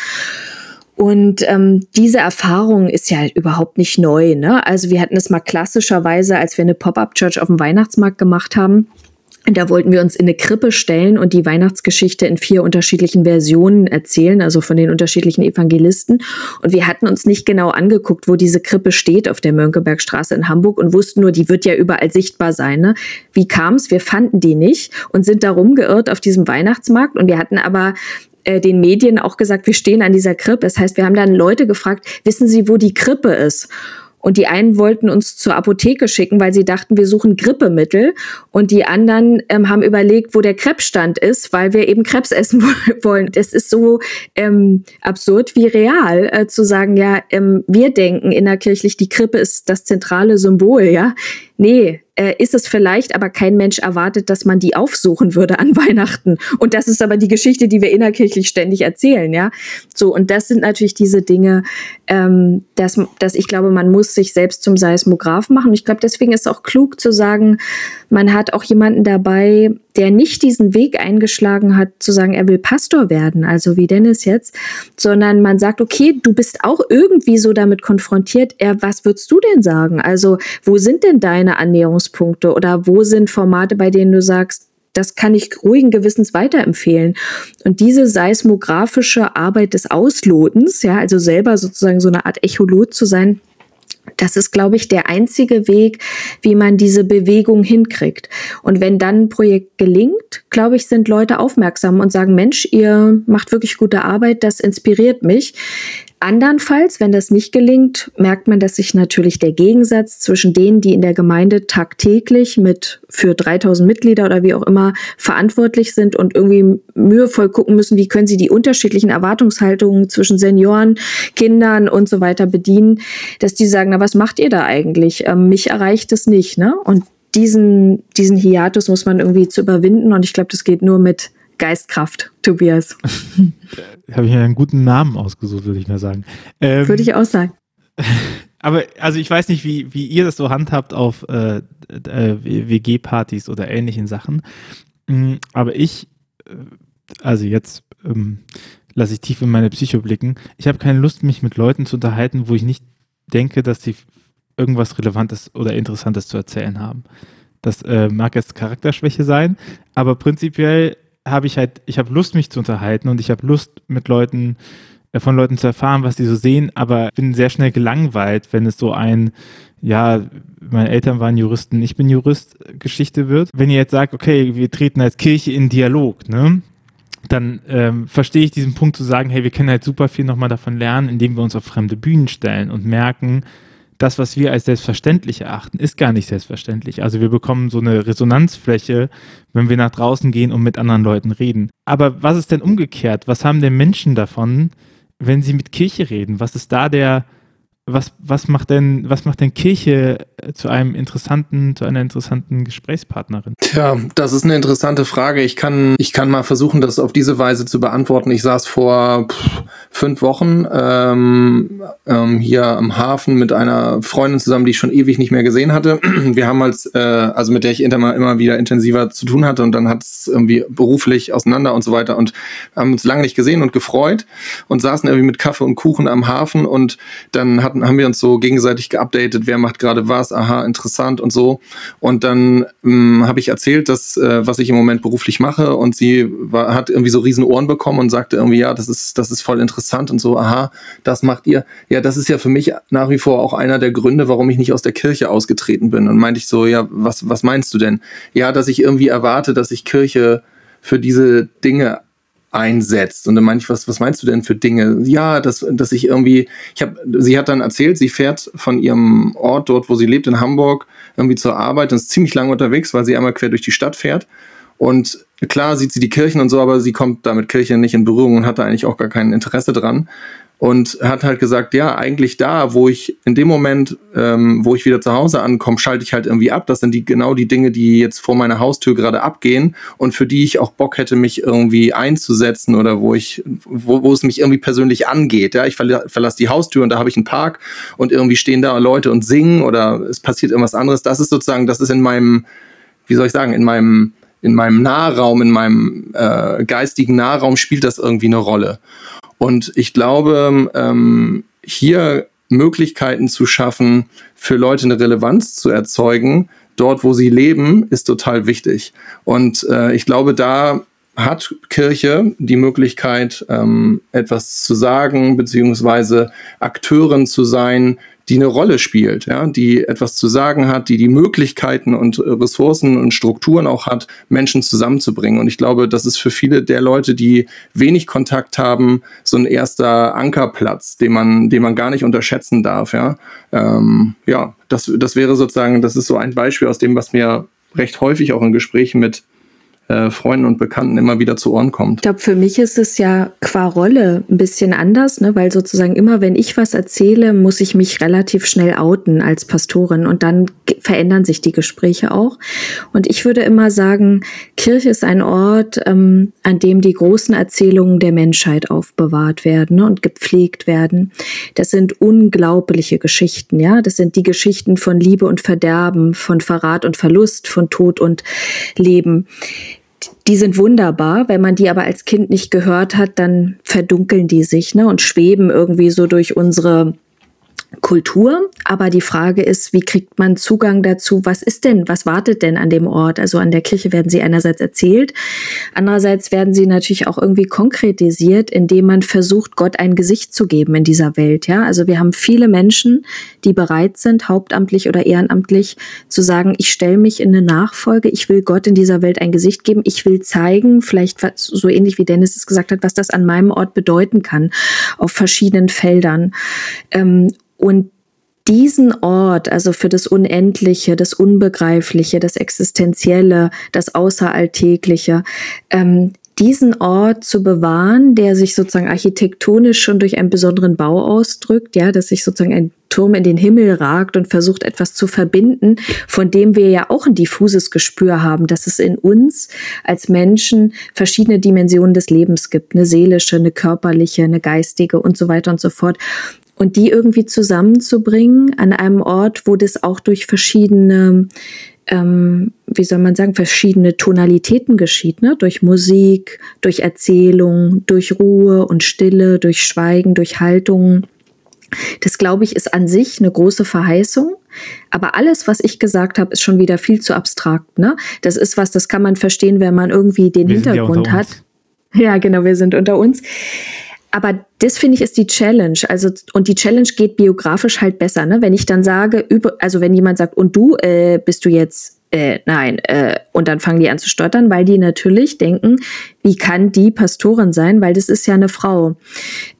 Und ähm, diese Erfahrung ist ja halt überhaupt nicht neu. Ne? Also wir hatten es mal klassischerweise, als wir eine Pop-up-Church auf dem Weihnachtsmarkt gemacht haben. Da wollten wir uns in eine Krippe stellen und die Weihnachtsgeschichte in vier unterschiedlichen Versionen erzählen, also von den unterschiedlichen Evangelisten. Und wir hatten uns nicht genau angeguckt, wo diese Krippe steht auf der Mönckebergstraße in Hamburg und wussten nur, die wird ja überall sichtbar sein. Ne? Wie kam es? Wir fanden die nicht und sind da rumgeirrt auf diesem Weihnachtsmarkt. Und wir hatten aber äh, den Medien auch gesagt, wir stehen an dieser Krippe. Das heißt, wir haben dann Leute gefragt, wissen Sie, wo die Krippe ist? Und die einen wollten uns zur Apotheke schicken, weil sie dachten, wir suchen Grippemittel. Und die anderen ähm, haben überlegt, wo der Krebsstand ist, weil wir eben Krebs essen wollen. Das ist so ähm, absurd wie real, äh, zu sagen, ja, ähm, wir denken innerkirchlich, die Krippe ist das zentrale Symbol, ja. Nee, äh, ist es vielleicht, aber kein Mensch erwartet, dass man die aufsuchen würde an Weihnachten. Und das ist aber die Geschichte, die wir innerkirchlich ständig erzählen, ja. So, und das sind natürlich diese Dinge, ähm, dass, dass ich glaube, man muss sich selbst zum Seismograph machen. Ich glaube, deswegen ist es auch klug zu sagen, man hat auch jemanden dabei, der nicht diesen Weg eingeschlagen hat, zu sagen, er will Pastor werden, also wie Dennis jetzt, sondern man sagt, okay, du bist auch irgendwie so damit konfrontiert, er, was würdest du denn sagen? Also, wo sind denn deine Annäherungspunkte oder wo sind Formate, bei denen du sagst, das kann ich ruhigen Gewissens weiterempfehlen. Und diese seismografische Arbeit des Auslotens, ja, also selber sozusagen so eine Art Echolot zu sein, das ist, glaube ich, der einzige Weg, wie man diese Bewegung hinkriegt. Und wenn dann ein Projekt gelingt, glaube ich, sind Leute aufmerksam und sagen, Mensch, ihr macht wirklich gute Arbeit, das inspiriert mich. Andernfalls, wenn das nicht gelingt, merkt man, dass sich natürlich der Gegensatz zwischen denen, die in der Gemeinde tagtäglich mit für 3000 Mitglieder oder wie auch immer verantwortlich sind und irgendwie mühevoll gucken müssen, wie können sie die unterschiedlichen Erwartungshaltungen zwischen Senioren, Kindern und so weiter bedienen, dass die sagen, na, was macht ihr da eigentlich? Ähm, mich erreicht es nicht, ne? Und diesen, diesen Hiatus muss man irgendwie zu überwinden und ich glaube, das geht nur mit Geistkraft, Tobias. Habe ich mir einen guten Namen ausgesucht, würde ich mal sagen. Ähm, würde ich auch sagen. Aber also ich weiß nicht, wie, wie ihr das so handhabt auf äh, äh, WG-Partys oder ähnlichen Sachen. Mm, aber ich, äh, also jetzt ähm, lasse ich tief in meine Psycho blicken. Ich habe keine Lust, mich mit Leuten zu unterhalten, wo ich nicht denke, dass sie irgendwas Relevantes oder Interessantes zu erzählen haben. Das äh, mag jetzt Charakterschwäche sein, aber prinzipiell habe ich halt, ich habe Lust, mich zu unterhalten und ich habe Lust, mit Leuten, äh, von Leuten zu erfahren, was die so sehen, aber bin sehr schnell gelangweilt, wenn es so ein, ja, meine Eltern waren Juristen, ich bin Jurist, Geschichte wird. Wenn ihr jetzt sagt, okay, wir treten als Kirche in Dialog, ne? dann ähm, verstehe ich diesen Punkt zu sagen, hey, wir können halt super viel nochmal davon lernen, indem wir uns auf fremde Bühnen stellen und merken, das, was wir als selbstverständlich erachten, ist gar nicht selbstverständlich. Also wir bekommen so eine Resonanzfläche, wenn wir nach draußen gehen und mit anderen Leuten reden. Aber was ist denn umgekehrt? Was haben denn Menschen davon, wenn sie mit Kirche reden? Was ist da der, was, was macht denn, was macht denn Kirche äh, zu einem interessanten, zu einer interessanten Gesprächspartnerin? Tja, das ist eine interessante Frage. Ich kann, ich kann mal versuchen, das auf diese Weise zu beantworten. Ich saß vor pff, fünf Wochen ähm, ähm, hier am Hafen mit einer Freundin zusammen, die ich schon ewig nicht mehr gesehen hatte. Wir haben als, äh, also mit der ich immer, immer wieder intensiver zu tun hatte und dann hat es irgendwie beruflich auseinander und so weiter und haben uns lange nicht gesehen und gefreut und saßen irgendwie mit Kaffee und Kuchen am Hafen und dann hat hatten, haben wir uns so gegenseitig geupdatet, wer macht gerade was, aha, interessant und so. Und dann ähm, habe ich erzählt, dass, äh, was ich im Moment beruflich mache und sie war, hat irgendwie so riesen Ohren bekommen und sagte irgendwie, ja, das ist, das ist voll interessant und so, aha, das macht ihr. Ja, das ist ja für mich nach wie vor auch einer der Gründe, warum ich nicht aus der Kirche ausgetreten bin. Und meinte ich so, ja, was, was meinst du denn? Ja, dass ich irgendwie erwarte, dass ich Kirche für diese Dinge einsetzt. Und dann meine ich, was, was meinst du denn für Dinge? Ja, dass, dass ich irgendwie, ich habe, sie hat dann erzählt, sie fährt von ihrem Ort dort, wo sie lebt, in Hamburg, irgendwie zur Arbeit und ist ziemlich lange unterwegs, weil sie einmal quer durch die Stadt fährt. Und klar sieht sie die Kirchen und so, aber sie kommt da mit Kirche nicht in Berührung und hat da eigentlich auch gar kein Interesse dran. Und hat halt gesagt, ja, eigentlich da, wo ich in dem Moment, ähm, wo ich wieder zu Hause ankomme, schalte ich halt irgendwie ab. Das sind die genau die Dinge, die jetzt vor meiner Haustür gerade abgehen und für die ich auch Bock hätte, mich irgendwie einzusetzen oder wo ich, wo, wo es mich irgendwie persönlich angeht. Ja, ich verla verlasse die Haustür und da habe ich einen Park und irgendwie stehen da Leute und singen oder es passiert irgendwas anderes. Das ist sozusagen, das ist in meinem, wie soll ich sagen, in meinem in meinem Nahraum, in meinem äh, geistigen Nahraum spielt das irgendwie eine Rolle. Und ich glaube, ähm, hier Möglichkeiten zu schaffen, für Leute eine Relevanz zu erzeugen, dort, wo sie leben, ist total wichtig. Und äh, ich glaube, da hat Kirche die Möglichkeit, ähm, etwas zu sagen, beziehungsweise Akteurin zu sein, die eine Rolle spielt, ja, die etwas zu sagen hat, die die Möglichkeiten und Ressourcen und Strukturen auch hat, Menschen zusammenzubringen. Und ich glaube, das ist für viele der Leute, die wenig Kontakt haben, so ein erster Ankerplatz, den man, den man gar nicht unterschätzen darf, ja. Ähm, ja, das, das wäre sozusagen, das ist so ein Beispiel aus dem, was mir recht häufig auch in Gesprächen mit äh, Freunden und Bekannten immer wieder zu Ohren kommt. Ich glaube, für mich ist es ja qua Rolle ein bisschen anders, ne? weil sozusagen immer, wenn ich was erzähle, muss ich mich relativ schnell outen als Pastorin und dann verändern sich die Gespräche auch. Und ich würde immer sagen, Kirche ist ein Ort, ähm, an dem die großen Erzählungen der Menschheit aufbewahrt werden ne? und gepflegt werden. Das sind unglaubliche Geschichten, ja. Das sind die Geschichten von Liebe und Verderben, von Verrat und Verlust, von Tod und Leben die sind wunderbar. Wenn man die aber als Kind nicht gehört hat, dann verdunkeln die sich ne, und schweben irgendwie so durch unsere Kultur, aber die Frage ist, wie kriegt man Zugang dazu? Was ist denn, was wartet denn an dem Ort? Also an der Kirche werden sie einerseits erzählt, andererseits werden sie natürlich auch irgendwie konkretisiert, indem man versucht, Gott ein Gesicht zu geben in dieser Welt. Ja, also wir haben viele Menschen, die bereit sind, hauptamtlich oder ehrenamtlich zu sagen, ich stelle mich in eine Nachfolge, ich will Gott in dieser Welt ein Gesicht geben, ich will zeigen, vielleicht so ähnlich wie Dennis es gesagt hat, was das an meinem Ort bedeuten kann auf verschiedenen Feldern. Ähm, und diesen Ort, also für das Unendliche, das Unbegreifliche, das Existenzielle, das Außeralltägliche, ähm, diesen Ort zu bewahren, der sich sozusagen architektonisch schon durch einen besonderen Bau ausdrückt, ja, dass sich sozusagen ein Turm in den Himmel ragt und versucht etwas zu verbinden, von dem wir ja auch ein diffuses Gespür haben, dass es in uns als Menschen verschiedene Dimensionen des Lebens gibt, eine seelische, eine körperliche, eine geistige und so weiter und so fort und die irgendwie zusammenzubringen an einem Ort, wo das auch durch verschiedene, ähm, wie soll man sagen, verschiedene Tonalitäten geschieht, ne? durch Musik, durch Erzählung, durch Ruhe und Stille, durch Schweigen, durch Haltung. Das, glaube ich, ist an sich eine große Verheißung. Aber alles, was ich gesagt habe, ist schon wieder viel zu abstrakt. Ne? Das ist was, das kann man verstehen, wenn man irgendwie den wir Hintergrund hat. Ja, genau, wir sind unter uns. Aber das finde ich ist die Challenge. Also, und die Challenge geht biografisch halt besser, ne? Wenn ich dann sage, über, also wenn jemand sagt, und du, äh, bist du jetzt äh, nein, äh, und dann fangen die an zu stottern, weil die natürlich denken, wie kann die Pastorin sein, weil das ist ja eine Frau.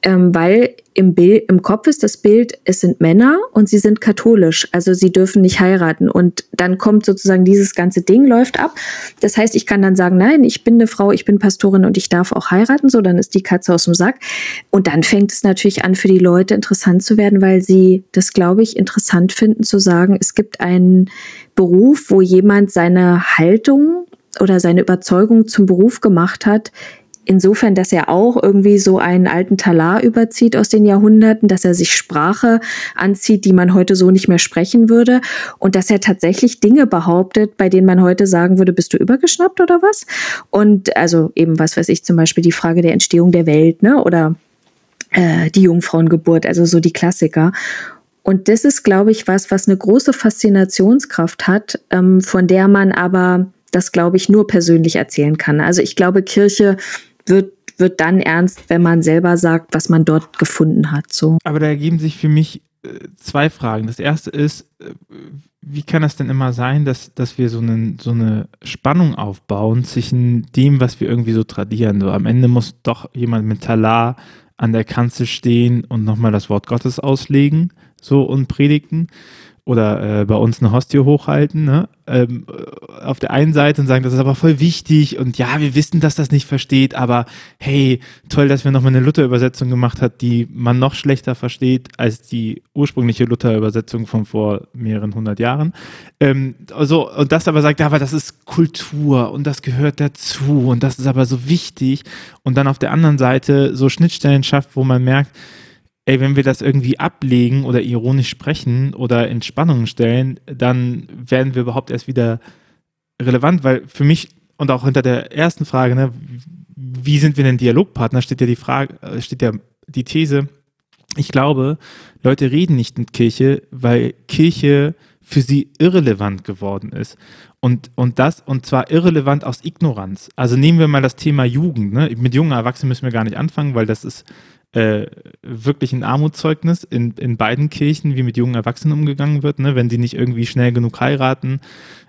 Ähm, weil im, Bild, im Kopf ist das Bild, es sind Männer und sie sind katholisch, also sie dürfen nicht heiraten. Und dann kommt sozusagen dieses ganze Ding, läuft ab. Das heißt, ich kann dann sagen, nein, ich bin eine Frau, ich bin Pastorin und ich darf auch heiraten, so dann ist die Katze aus dem Sack. Und dann fängt es natürlich an, für die Leute interessant zu werden, weil sie das, glaube ich, interessant finden zu sagen, es gibt einen Beruf, wo jemand seine Haltung oder seine Überzeugung zum Beruf gemacht hat, insofern, dass er auch irgendwie so einen alten Talar überzieht aus den Jahrhunderten, dass er sich Sprache anzieht, die man heute so nicht mehr sprechen würde und dass er tatsächlich Dinge behauptet, bei denen man heute sagen würde, bist du übergeschnappt oder was? Und also eben, was weiß ich, zum Beispiel die Frage der Entstehung der Welt, ne? Oder äh, die Jungfrauengeburt, also so die Klassiker. Und das ist, glaube ich, was, was eine große Faszinationskraft hat, ähm, von der man aber das, glaube ich, nur persönlich erzählen kann. Also ich glaube, Kirche wird wird dann ernst, wenn man selber sagt, was man dort gefunden hat. So. Aber da ergeben sich für mich äh, zwei Fragen. Das erste ist, äh, wie kann das denn immer sein, dass, dass wir so, einen, so eine Spannung aufbauen zwischen dem, was wir irgendwie so tradieren? So, am Ende muss doch jemand mit Talar an der Kanzel stehen und nochmal das Wort Gottes auslegen so und predigten. Oder äh, bei uns eine Hostie hochhalten, ne? ähm, auf der einen Seite und sagen, das ist aber voll wichtig und ja, wir wissen, dass das nicht versteht, aber hey, toll, dass wir nochmal eine Luther-Übersetzung gemacht hat, die man noch schlechter versteht als die ursprüngliche Luther-Übersetzung von vor mehreren hundert Jahren. Ähm, also, und das aber sagt, ja, aber das ist Kultur und das gehört dazu und das ist aber so wichtig und dann auf der anderen Seite so Schnittstellen schafft, wo man merkt, ey, wenn wir das irgendwie ablegen oder ironisch sprechen oder in Spannungen stellen, dann werden wir überhaupt erst wieder relevant, weil für mich und auch hinter der ersten Frage, ne, wie sind wir denn Dialogpartner, steht ja die Frage, äh, steht ja die These, ich glaube, Leute reden nicht mit Kirche, weil Kirche für sie irrelevant geworden ist. Und, und das, und zwar irrelevant aus Ignoranz. Also nehmen wir mal das Thema Jugend. Ne? Mit jungen Erwachsenen müssen wir gar nicht anfangen, weil das ist äh, wirklich ein Armutszeugnis in, in beiden Kirchen, wie mit jungen Erwachsenen umgegangen wird. Ne? Wenn sie nicht irgendwie schnell genug heiraten,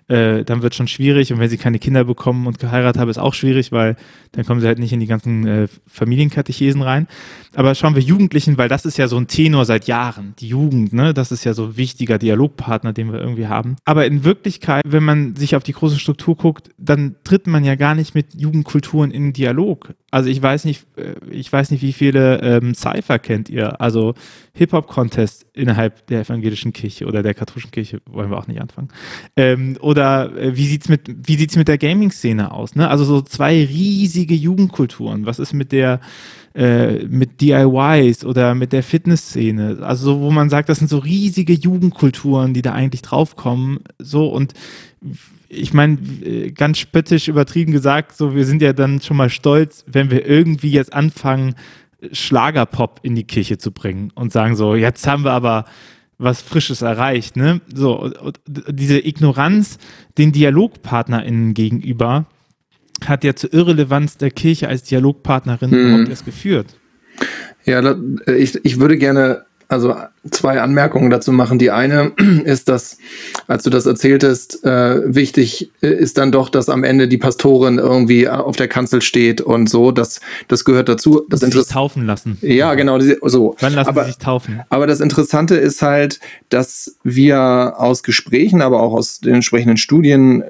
äh, dann wird schon schwierig. Und wenn sie keine Kinder bekommen und geheiratet haben, ist auch schwierig, weil dann kommen sie halt nicht in die ganzen äh, Familienkatechesen rein. Aber schauen wir Jugendlichen, weil das ist ja so ein Tenor seit Jahren. Die Jugend, ne, das ist ja so ein wichtiger Dialogpartner, den wir irgendwie haben. Aber in Wirklichkeit, wenn man sich auf die große Struktur guckt, dann tritt man ja gar nicht mit Jugendkulturen in Dialog. Also ich weiß nicht, äh, ich weiß nicht, wie viele ähm, Cypher kennt ihr. Also Hip-Hop-Contest innerhalb der evangelischen Kirche oder der katholischen Kirche, wollen wir auch nicht anfangen. Ähm, oder äh, wie sieht's mit, wie sieht's mit der Gaming-Szene aus? Ne? Also so zwei riesige Jugendkulturen. Was ist mit der, äh, mit DIYs oder mit der Fitnessszene? Also so, wo man sagt, das sind so riesige Jugendkulturen, die da eigentlich draufkommen. So und ich meine, äh, ganz spöttisch übertrieben gesagt, so wir sind ja dann schon mal stolz, wenn wir irgendwie jetzt anfangen, Schlagerpop in die Kirche zu bringen und sagen so, jetzt haben wir aber was Frisches erreicht, ne? So, diese Ignoranz den DialogpartnerInnen gegenüber hat ja zur Irrelevanz der Kirche als Dialogpartnerin hm. überhaupt erst geführt. Ja, ich, ich würde gerne also zwei Anmerkungen dazu machen. Die eine ist, dass, als du das erzähltest, äh, wichtig ist dann doch, dass am Ende die Pastorin irgendwie auf der Kanzel steht und so. Das, das gehört dazu. Das sie sich taufen lassen. Ja, genau. So. Wann lassen aber, sie sich taufen? Aber das Interessante ist halt, dass wir aus Gesprächen, aber auch aus den entsprechenden Studien, äh,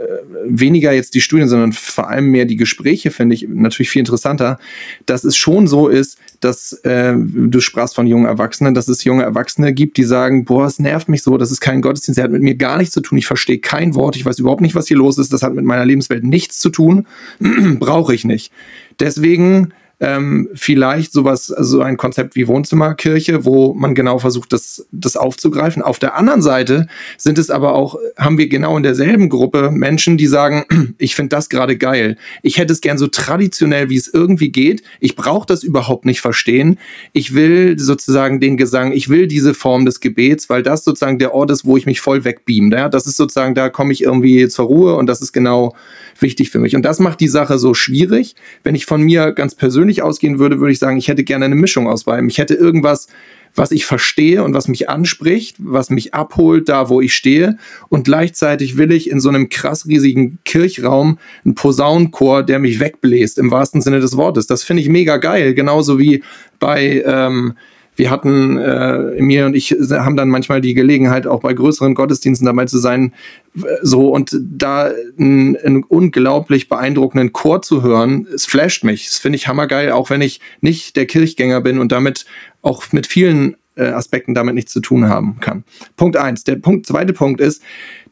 weniger jetzt die Studien, sondern vor allem mehr die Gespräche, finde ich natürlich viel interessanter, dass es schon so ist, dass äh, du sprachst von jungen Erwachsenen, dass es junge Erwachsene gibt, die sagen, boah, es nervt mich so, das ist kein Gottesdienst, der hat mit mir gar nichts zu tun, ich verstehe kein Wort, ich weiß überhaupt nicht, was hier los ist, das hat mit meiner Lebenswelt nichts zu tun, brauche ich nicht. Deswegen ähm, vielleicht sowas, so ein Konzept wie Wohnzimmerkirche, wo man genau versucht, das, das aufzugreifen. Auf der anderen Seite sind es aber auch, haben wir genau in derselben Gruppe Menschen, die sagen, ich finde das gerade geil. Ich hätte es gern so traditionell, wie es irgendwie geht. Ich brauche das überhaupt nicht verstehen. Ich will sozusagen den Gesang, ich will diese Form des Gebets, weil das sozusagen der Ort ist, wo ich mich voll wegbeam. Ja? Das ist sozusagen, da komme ich irgendwie zur Ruhe und das ist genau wichtig für mich. Und das macht die Sache so schwierig. Wenn ich von mir ganz persönlich ausgehen würde, würde ich sagen, ich hätte gerne eine Mischung aus beidem. Ich hätte irgendwas, was ich verstehe und was mich anspricht, was mich abholt, da wo ich stehe. Und gleichzeitig will ich in so einem krass riesigen Kirchraum einen Posaunenchor, der mich wegbläst, im wahrsten Sinne des Wortes. Das finde ich mega geil. Genauso wie bei ähm, wir hatten, äh, mir und ich haben dann manchmal die Gelegenheit, auch bei größeren Gottesdiensten dabei zu sein, so und da einen, unglaublich beeindruckenden Chor zu hören, es flasht mich. Das finde ich hammergeil, auch wenn ich nicht der Kirchgänger bin und damit auch mit vielen äh, Aspekten damit nichts zu tun haben kann. Punkt eins. Der Punkt, zweite Punkt ist,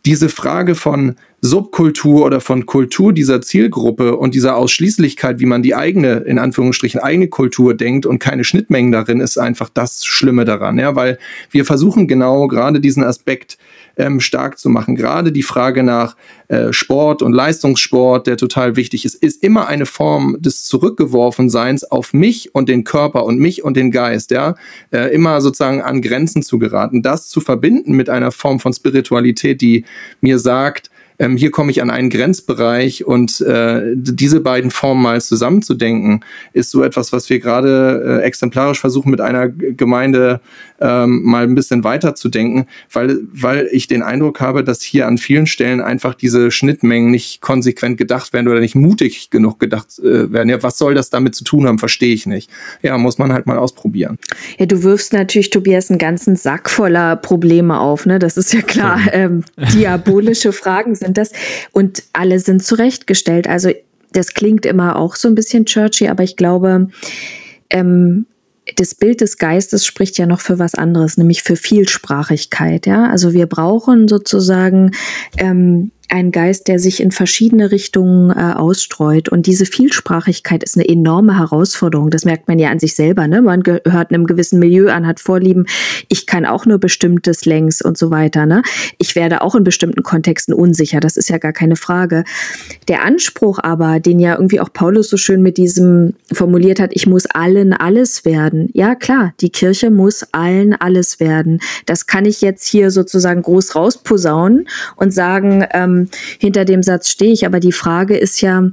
diese Frage von Subkultur oder von Kultur dieser Zielgruppe und dieser Ausschließlichkeit, wie man die eigene, in Anführungsstrichen, eigene Kultur denkt und keine Schnittmengen darin, ist einfach das Schlimme daran, ja, weil wir versuchen genau gerade diesen Aspekt ähm, stark zu machen. Gerade die Frage nach äh, Sport und Leistungssport, der total wichtig ist, ist immer eine Form des Zurückgeworfenseins auf mich und den Körper und mich und den Geist, ja, äh, immer sozusagen an Grenzen zu geraten. Das zu verbinden mit einer Form von Spiritualität, die mir sagt, ähm, hier komme ich an einen Grenzbereich und äh, diese beiden Formen mal zusammenzudenken, ist so etwas, was wir gerade äh, exemplarisch versuchen mit einer Gemeinde ähm, mal ein bisschen weiter zu denken, weil, weil ich den Eindruck habe, dass hier an vielen Stellen einfach diese Schnittmengen nicht konsequent gedacht werden oder nicht mutig genug gedacht äh, werden. Ja, was soll das damit zu tun haben, verstehe ich nicht. Ja, muss man halt mal ausprobieren. Ja, du wirfst natürlich, Tobias, einen ganzen Sack voller Probleme auf, ne? Das ist ja klar. Ähm, diabolische Fragen sind das. Und alle sind zurechtgestellt. Also das klingt immer auch so ein bisschen churchy, aber ich glaube, ähm, das Bild des Geistes spricht ja noch für was anderes, nämlich für Vielsprachigkeit. Ja, also wir brauchen sozusagen ähm, ein Geist, der sich in verschiedene Richtungen äh, ausstreut. Und diese Vielsprachigkeit ist eine enorme Herausforderung. Das merkt man ja an sich selber. Ne? Man gehört einem gewissen Milieu an, hat Vorlieben. Ich kann auch nur bestimmtes längs und so weiter. Ne? Ich werde auch in bestimmten Kontexten unsicher. Das ist ja gar keine Frage. Der Anspruch aber, den ja irgendwie auch Paulus so schön mit diesem formuliert hat, ich muss allen alles werden. Ja, klar, die Kirche muss allen alles werden. Das kann ich jetzt hier sozusagen groß rausposaunen und sagen, ähm, ähm, hinter dem Satz stehe ich. Aber die Frage ist ja,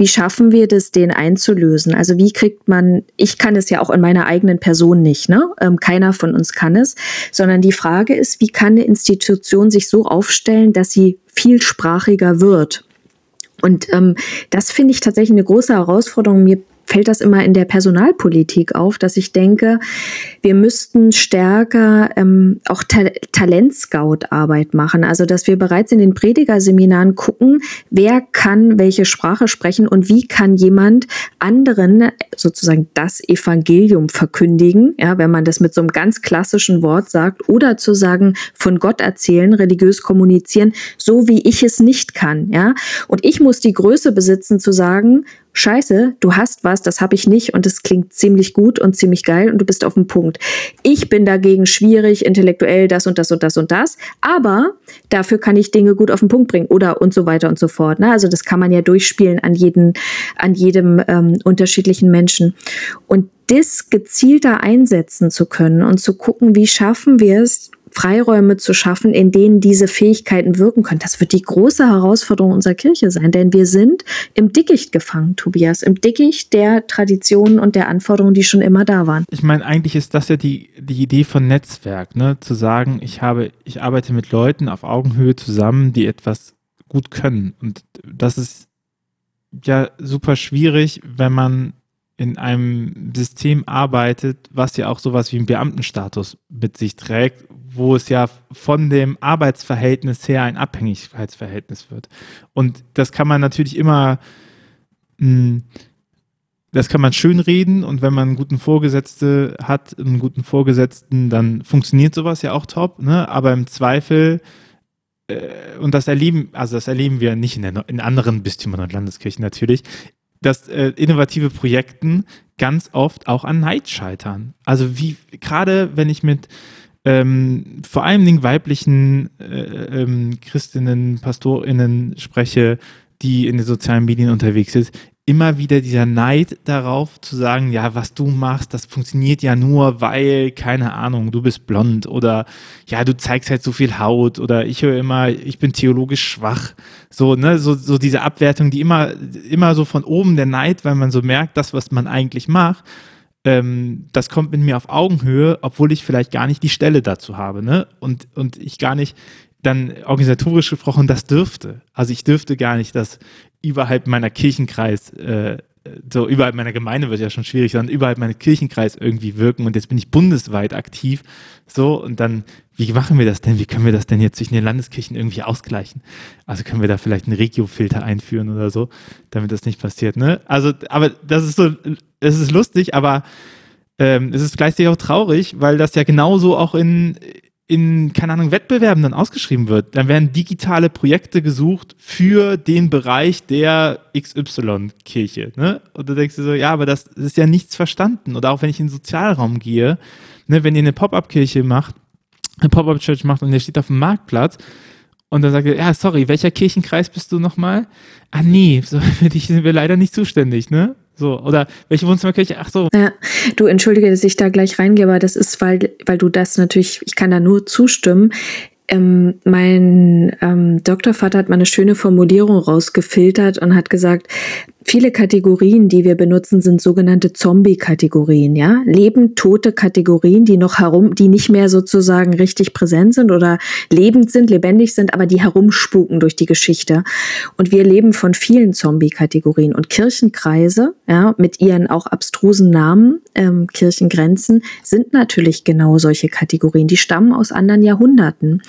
wie schaffen wir das, den einzulösen? Also wie kriegt man, ich kann es ja auch in meiner eigenen Person nicht, ne? Ähm, keiner von uns kann es, sondern die Frage ist, wie kann eine Institution sich so aufstellen, dass sie vielsprachiger wird? Und ähm, das finde ich tatsächlich eine große Herausforderung. Mir fällt das immer in der Personalpolitik auf, dass ich denke, wir müssten stärker ähm, auch Ta Talentscout-Arbeit machen. Also, dass wir bereits in den Predigerseminaren gucken, wer kann welche Sprache sprechen und wie kann jemand anderen sozusagen das Evangelium verkündigen, ja, wenn man das mit so einem ganz klassischen Wort sagt, oder zu sagen, von Gott erzählen, religiös kommunizieren, so wie ich es nicht kann, ja. Und ich muss die Größe besitzen zu sagen, Scheiße, du hast was, das habe ich nicht und es klingt ziemlich gut und ziemlich geil und du bist auf dem Punkt. Ich bin dagegen schwierig, intellektuell das und das und das und das, aber dafür kann ich Dinge gut auf den Punkt bringen oder und so weiter und so fort. Ne? Also das kann man ja durchspielen an, jeden, an jedem ähm, unterschiedlichen Menschen. Und das gezielter einsetzen zu können und zu gucken, wie schaffen wir es, Freiräume zu schaffen, in denen diese Fähigkeiten wirken können. Das wird die große Herausforderung unserer Kirche sein, denn wir sind im Dickicht gefangen, Tobias, im Dickicht der Traditionen und der Anforderungen, die schon immer da waren. Ich meine, eigentlich ist das ja die, die Idee von Netzwerk, ne? zu sagen, ich habe, ich arbeite mit Leuten auf Augenhöhe zusammen, die etwas gut können. Und das ist ja super schwierig, wenn man in einem System arbeitet, was ja auch sowas wie einen Beamtenstatus mit sich trägt, wo es ja von dem Arbeitsverhältnis her ein Abhängigkeitsverhältnis wird. Und das kann man natürlich immer, hm, das kann man schön reden und wenn man einen guten Vorgesetzte hat, einen guten Vorgesetzten, dann funktioniert sowas ja auch top, ne? aber im Zweifel äh, und das erleben, also das erleben wir nicht in, der, in anderen Bistümern und Landeskirchen natürlich, dass äh, innovative Projekten ganz oft auch an Neid scheitern. Also wie gerade wenn ich mit ähm, vor allen Dingen weiblichen äh, ähm, Christinnen, Pastorinnen spreche, die in den sozialen Medien unterwegs sind, immer wieder dieser Neid darauf zu sagen, ja, was du machst, das funktioniert ja nur, weil, keine Ahnung, du bist blond oder ja, du zeigst halt so viel Haut oder ich höre immer, ich bin theologisch schwach. So, ne, so, so diese Abwertung, die immer, immer so von oben der Neid, weil man so merkt, das, was man eigentlich macht, ähm, das kommt mit mir auf Augenhöhe, obwohl ich vielleicht gar nicht die Stelle dazu habe, ne? Und, und ich gar nicht dann organisatorisch gesprochen das dürfte. Also ich dürfte gar nicht das überhalb meiner Kirchenkreis, äh, so überhalb meiner Gemeinde wird ja schon schwierig, sondern überhalb meines Kirchenkreis irgendwie wirken und jetzt bin ich bundesweit aktiv. So, und dann, wie machen wir das denn? Wie können wir das denn jetzt zwischen den Landeskirchen irgendwie ausgleichen? Also können wir da vielleicht einen Regiofilter einführen oder so, damit das nicht passiert, ne? Also, aber das ist so, es ist lustig, aber ähm, es ist gleichzeitig auch traurig, weil das ja genauso auch in, in, keine Ahnung, Wettbewerben dann ausgeschrieben wird. Dann werden digitale Projekte gesucht für den Bereich der XY-Kirche. Ne? Und da denkst du so, ja, aber das, ist ja nichts verstanden. Oder auch wenn ich in den Sozialraum gehe, ne, wenn ihr eine Pop-Up-Kirche macht, eine Pop-Up-Church macht und der steht auf dem Marktplatz und dann sagt er, ja, sorry, welcher Kirchenkreis bist du nochmal? Ah, nee, so, für dich sind wir leider nicht zuständig, ne? So, oder welche Wohnzimmerkirche? Ach so. Ja, du entschuldige, dass ich da gleich reingehe, aber das ist, weil, weil du das natürlich, ich kann da nur zustimmen. Ähm, mein ähm, Doktorvater hat mal eine schöne Formulierung rausgefiltert und hat gesagt, Viele Kategorien, die wir benutzen, sind sogenannte Zombie-Kategorien, ja? Lebend tote Kategorien, die noch herum, die nicht mehr sozusagen richtig präsent sind oder lebend sind, lebendig sind, aber die herumspuken durch die Geschichte. Und wir leben von vielen Zombie-Kategorien und Kirchenkreise, ja, mit ihren auch abstrusen Namen, ähm, Kirchengrenzen, sind natürlich genau solche Kategorien. Die stammen aus anderen Jahrhunderten.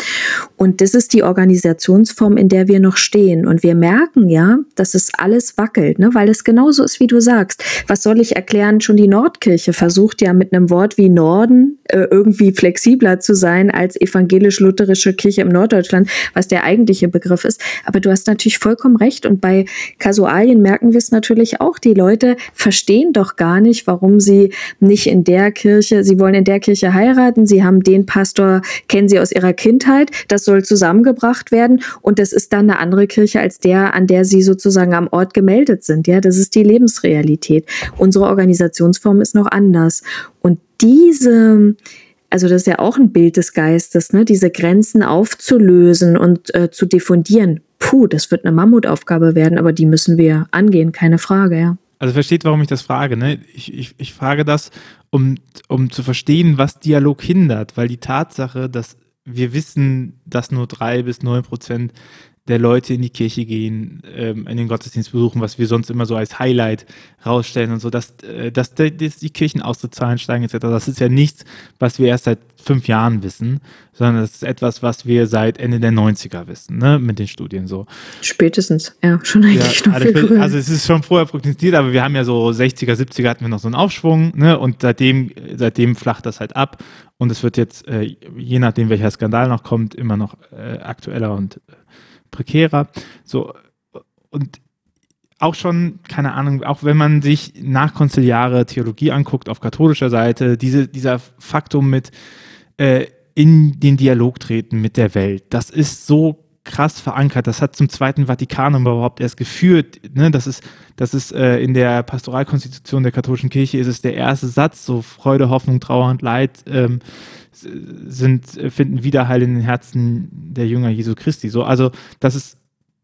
Und das ist die Organisationsform, in der wir noch stehen. Und wir merken ja, dass es alles wackelt ne? weil es genauso ist, wie du sagst. Was soll ich erklären? Schon die Nordkirche versucht ja mit einem Wort wie Norden äh, irgendwie flexibler zu sein als evangelisch-lutherische Kirche im Norddeutschland, was der eigentliche Begriff ist. Aber du hast natürlich vollkommen recht. Und bei Kasualien merken wir es natürlich auch. Die Leute verstehen doch gar nicht, warum sie nicht in der Kirche, sie wollen in der Kirche heiraten, sie haben den Pastor, kennen sie aus ihrer Kindheit, das soll zusammengebracht werden und das ist dann eine andere Kirche als der, an der sie sozusagen am Ort gemeldet sind sind. Ja, das ist die Lebensrealität. Unsere Organisationsform ist noch anders. Und diese, also das ist ja auch ein Bild des Geistes, ne? diese Grenzen aufzulösen und äh, zu diffundieren. Puh, das wird eine Mammutaufgabe werden, aber die müssen wir angehen, keine Frage, ja. Also versteht, warum ich das frage. Ne? Ich, ich, ich frage das, um, um zu verstehen, was Dialog hindert, weil die Tatsache, dass wir wissen, dass nur drei bis neun Prozent der Leute in die Kirche gehen, ähm, in den Gottesdienst besuchen, was wir sonst immer so als Highlight rausstellen und so, dass, äh, dass, dass die Kirchen auszuzahlen steigen etc. Das ist ja nichts, was wir erst seit fünf Jahren wissen, sondern das ist etwas, was wir seit Ende der 90er wissen, ne, mit den Studien so. Spätestens, ja, schon eigentlich ja, noch viel Also es ist schon vorher prognostiziert, aber wir haben ja so 60er, 70er hatten wir noch so einen Aufschwung, ne, und seitdem, seitdem flacht das halt ab und es wird jetzt, äh, je nachdem welcher Skandal noch kommt, immer noch äh, aktueller und äh, prekärer. So, und auch schon, keine Ahnung, auch wenn man sich nachkonziliare Theologie anguckt auf katholischer Seite, diese, dieser Faktum mit äh, in den Dialog treten mit der Welt, das ist so krass verankert. Das hat zum Zweiten Vatikan überhaupt erst geführt. Ne? Das ist, das ist äh, in der Pastoralkonstitution der katholischen Kirche ist es der erste Satz, so Freude, Hoffnung, Trauer und Leid. Ähm, sind, finden Widerhall in den Herzen der Jünger Jesu Christi. So, also das ist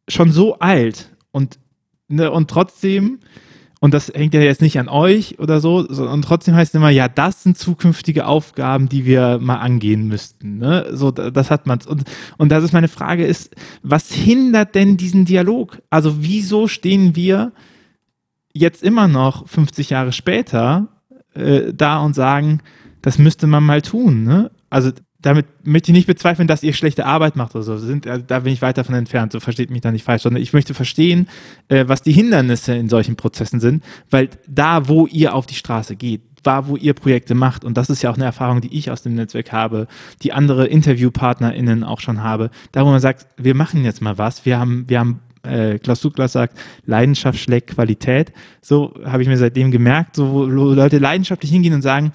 schon so alt und, ne, und trotzdem, und das hängt ja jetzt nicht an euch oder so, so, und trotzdem heißt es immer, ja, das sind zukünftige Aufgaben, die wir mal angehen müssten. Ne? So, das hat man. Und, und das ist meine Frage ist, was hindert denn diesen Dialog? Also wieso stehen wir jetzt immer noch 50 Jahre später äh, da und sagen, das müsste man mal tun. Ne? Also damit möchte ich nicht bezweifeln, dass ihr schlechte Arbeit macht oder so. Sind, äh, da bin ich weit davon entfernt, so versteht mich da nicht falsch, sondern ich möchte verstehen, äh, was die Hindernisse in solchen Prozessen sind, weil da, wo ihr auf die Straße geht, da, wo ihr Projekte macht, und das ist ja auch eine Erfahrung, die ich aus dem Netzwerk habe, die andere InterviewpartnerInnen auch schon habe, da, wo man sagt, wir machen jetzt mal was, wir haben, wir haben äh, Klaus Douglas sagt, Leidenschaft schlägt Qualität. So habe ich mir seitdem gemerkt, so wo Leute leidenschaftlich hingehen und sagen,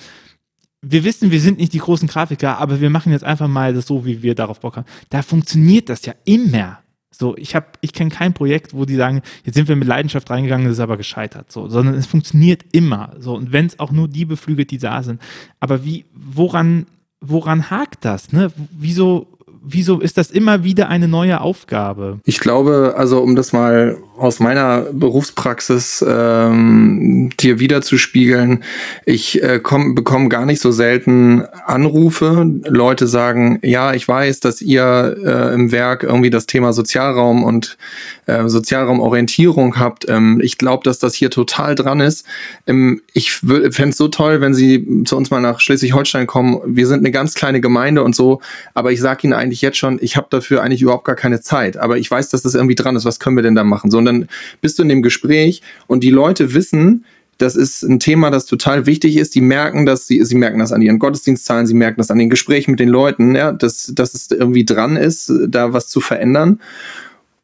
wir wissen, wir sind nicht die großen Grafiker, aber wir machen jetzt einfach mal das so, wie wir darauf Bock haben. Da funktioniert das ja immer. So, ich habe, ich kenne kein Projekt, wo die sagen, jetzt sind wir mit Leidenschaft reingegangen, das ist aber gescheitert. So, sondern es funktioniert immer. So, und wenn es auch nur die beflügelt, die da sind. Aber wie, woran, woran hakt das? Ne? Wieso, wieso ist das immer wieder eine neue Aufgabe? Ich glaube, also um das mal aus meiner Berufspraxis ähm, dir wiederzuspiegeln, ich äh, bekomme gar nicht so selten Anrufe. Leute sagen, ja, ich weiß, dass ihr äh, im Werk irgendwie das Thema Sozialraum und äh, Sozialraumorientierung habt. Ähm, ich glaube, dass das hier total dran ist. Ähm, ich fände es so toll, wenn Sie zu uns mal nach Schleswig-Holstein kommen. Wir sind eine ganz kleine Gemeinde und so, aber ich sage Ihnen eigentlich jetzt schon, ich habe dafür eigentlich überhaupt gar keine Zeit. Aber ich weiß, dass das irgendwie dran ist. Was können wir denn da machen? So, und dann bist du in dem Gespräch und die Leute wissen, das ist ein Thema, das total wichtig ist. Die merken das, sie, sie merken das an ihren Gottesdienstzahlen, sie merken das an den Gesprächen mit den Leuten, ja, dass, dass es irgendwie dran ist, da was zu verändern.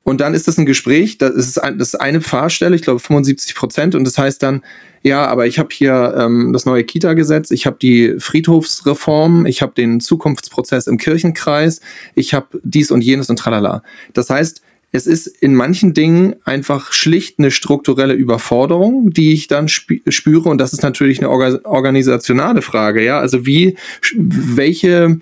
Und dann ist das ein Gespräch, das ist, ein, das ist eine Fahrstelle, ich glaube 75 Prozent. Und das heißt dann, ja, aber ich habe hier ähm, das neue Kita-Gesetz, ich habe die Friedhofsreform, ich habe den Zukunftsprozess im Kirchenkreis, ich habe dies und jenes und tralala. Das heißt, es ist in manchen Dingen einfach schlicht eine strukturelle Überforderung, die ich dann spüre. Und das ist natürlich eine organisationale Frage. Ja, also wie, welche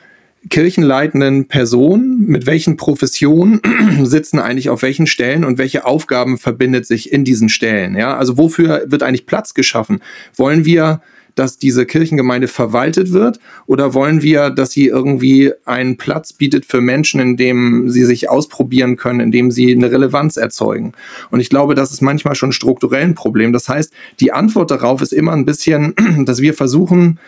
kirchenleitenden Personen, mit welchen Professionen sitzen eigentlich auf welchen Stellen und welche Aufgaben verbindet sich in diesen Stellen. Ja, also wofür wird eigentlich Platz geschaffen? Wollen wir dass diese Kirchengemeinde verwaltet wird? Oder wollen wir, dass sie irgendwie einen Platz bietet für Menschen, in dem sie sich ausprobieren können, in dem sie eine Relevanz erzeugen? Und ich glaube, das ist manchmal schon strukturell ein Problem. Das heißt, die Antwort darauf ist immer ein bisschen, dass wir versuchen,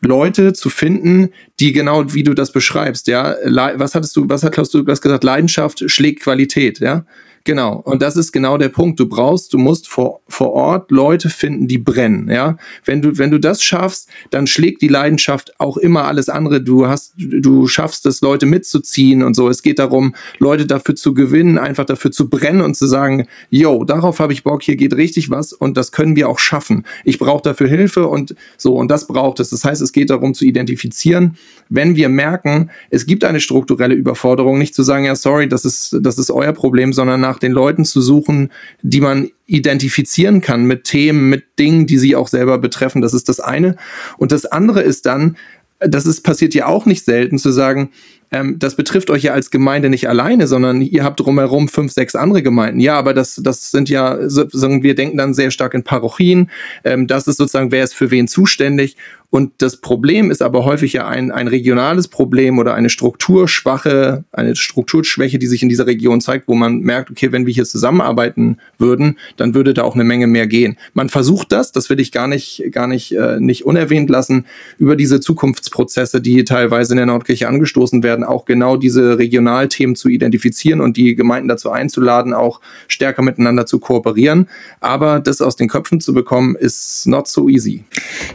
Leute zu finden, die genau wie du das beschreibst, ja, was hattest du, was hast du, was gesagt, Leidenschaft schlägt Qualität, ja, Genau. Und das ist genau der Punkt. Du brauchst, du musst vor, vor Ort Leute finden, die brennen, ja. Wenn du, wenn du das schaffst, dann schlägt die Leidenschaft auch immer alles andere. Du hast, du schaffst es, Leute mitzuziehen und so. Es geht darum, Leute dafür zu gewinnen, einfach dafür zu brennen und zu sagen, yo, darauf habe ich Bock, hier geht richtig was und das können wir auch schaffen. Ich brauche dafür Hilfe und so. Und das braucht es. Das heißt, es geht darum zu identifizieren, wenn wir merken, es gibt eine strukturelle Überforderung, nicht zu sagen, ja, sorry, das ist, das ist euer Problem, sondern nach nach den Leuten zu suchen, die man identifizieren kann mit Themen, mit Dingen, die sie auch selber betreffen. Das ist das eine. Und das andere ist dann, das ist passiert ja auch nicht selten, zu sagen, ähm, das betrifft euch ja als Gemeinde nicht alleine, sondern ihr habt drumherum fünf, sechs andere Gemeinden. Ja, aber das, das sind ja, sagen wir denken dann sehr stark in Parochien. Ähm, das ist sozusagen, wer ist für wen zuständig. Und das Problem ist aber häufig ja ein, ein regionales Problem oder eine strukturschwache, eine Strukturschwäche, die sich in dieser Region zeigt, wo man merkt, okay, wenn wir hier zusammenarbeiten würden, dann würde da auch eine Menge mehr gehen. Man versucht das, das will ich gar nicht, gar nicht, äh, nicht unerwähnt lassen, über diese Zukunftsprozesse, die teilweise in der Nordkirche angestoßen werden, auch genau diese Regionalthemen zu identifizieren und die Gemeinden dazu einzuladen, auch stärker miteinander zu kooperieren. Aber das aus den Köpfen zu bekommen, ist not so easy.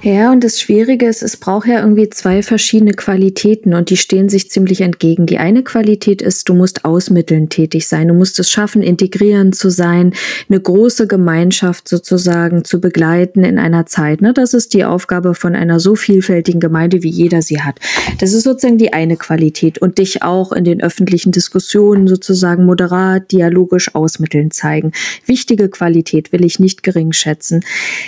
Ja, und das Schwierige Schwierige ist, es braucht ja irgendwie zwei verschiedene Qualitäten und die stehen sich ziemlich entgegen. Die eine Qualität ist, du musst ausmitteln tätig sein. Du musst es schaffen, integrieren zu sein, eine große Gemeinschaft sozusagen zu begleiten in einer Zeit. Ne? Das ist die Aufgabe von einer so vielfältigen Gemeinde, wie jeder sie hat. Das ist sozusagen die eine Qualität und dich auch in den öffentlichen Diskussionen sozusagen moderat, dialogisch ausmitteln zeigen. Wichtige Qualität will ich nicht gering schätzen.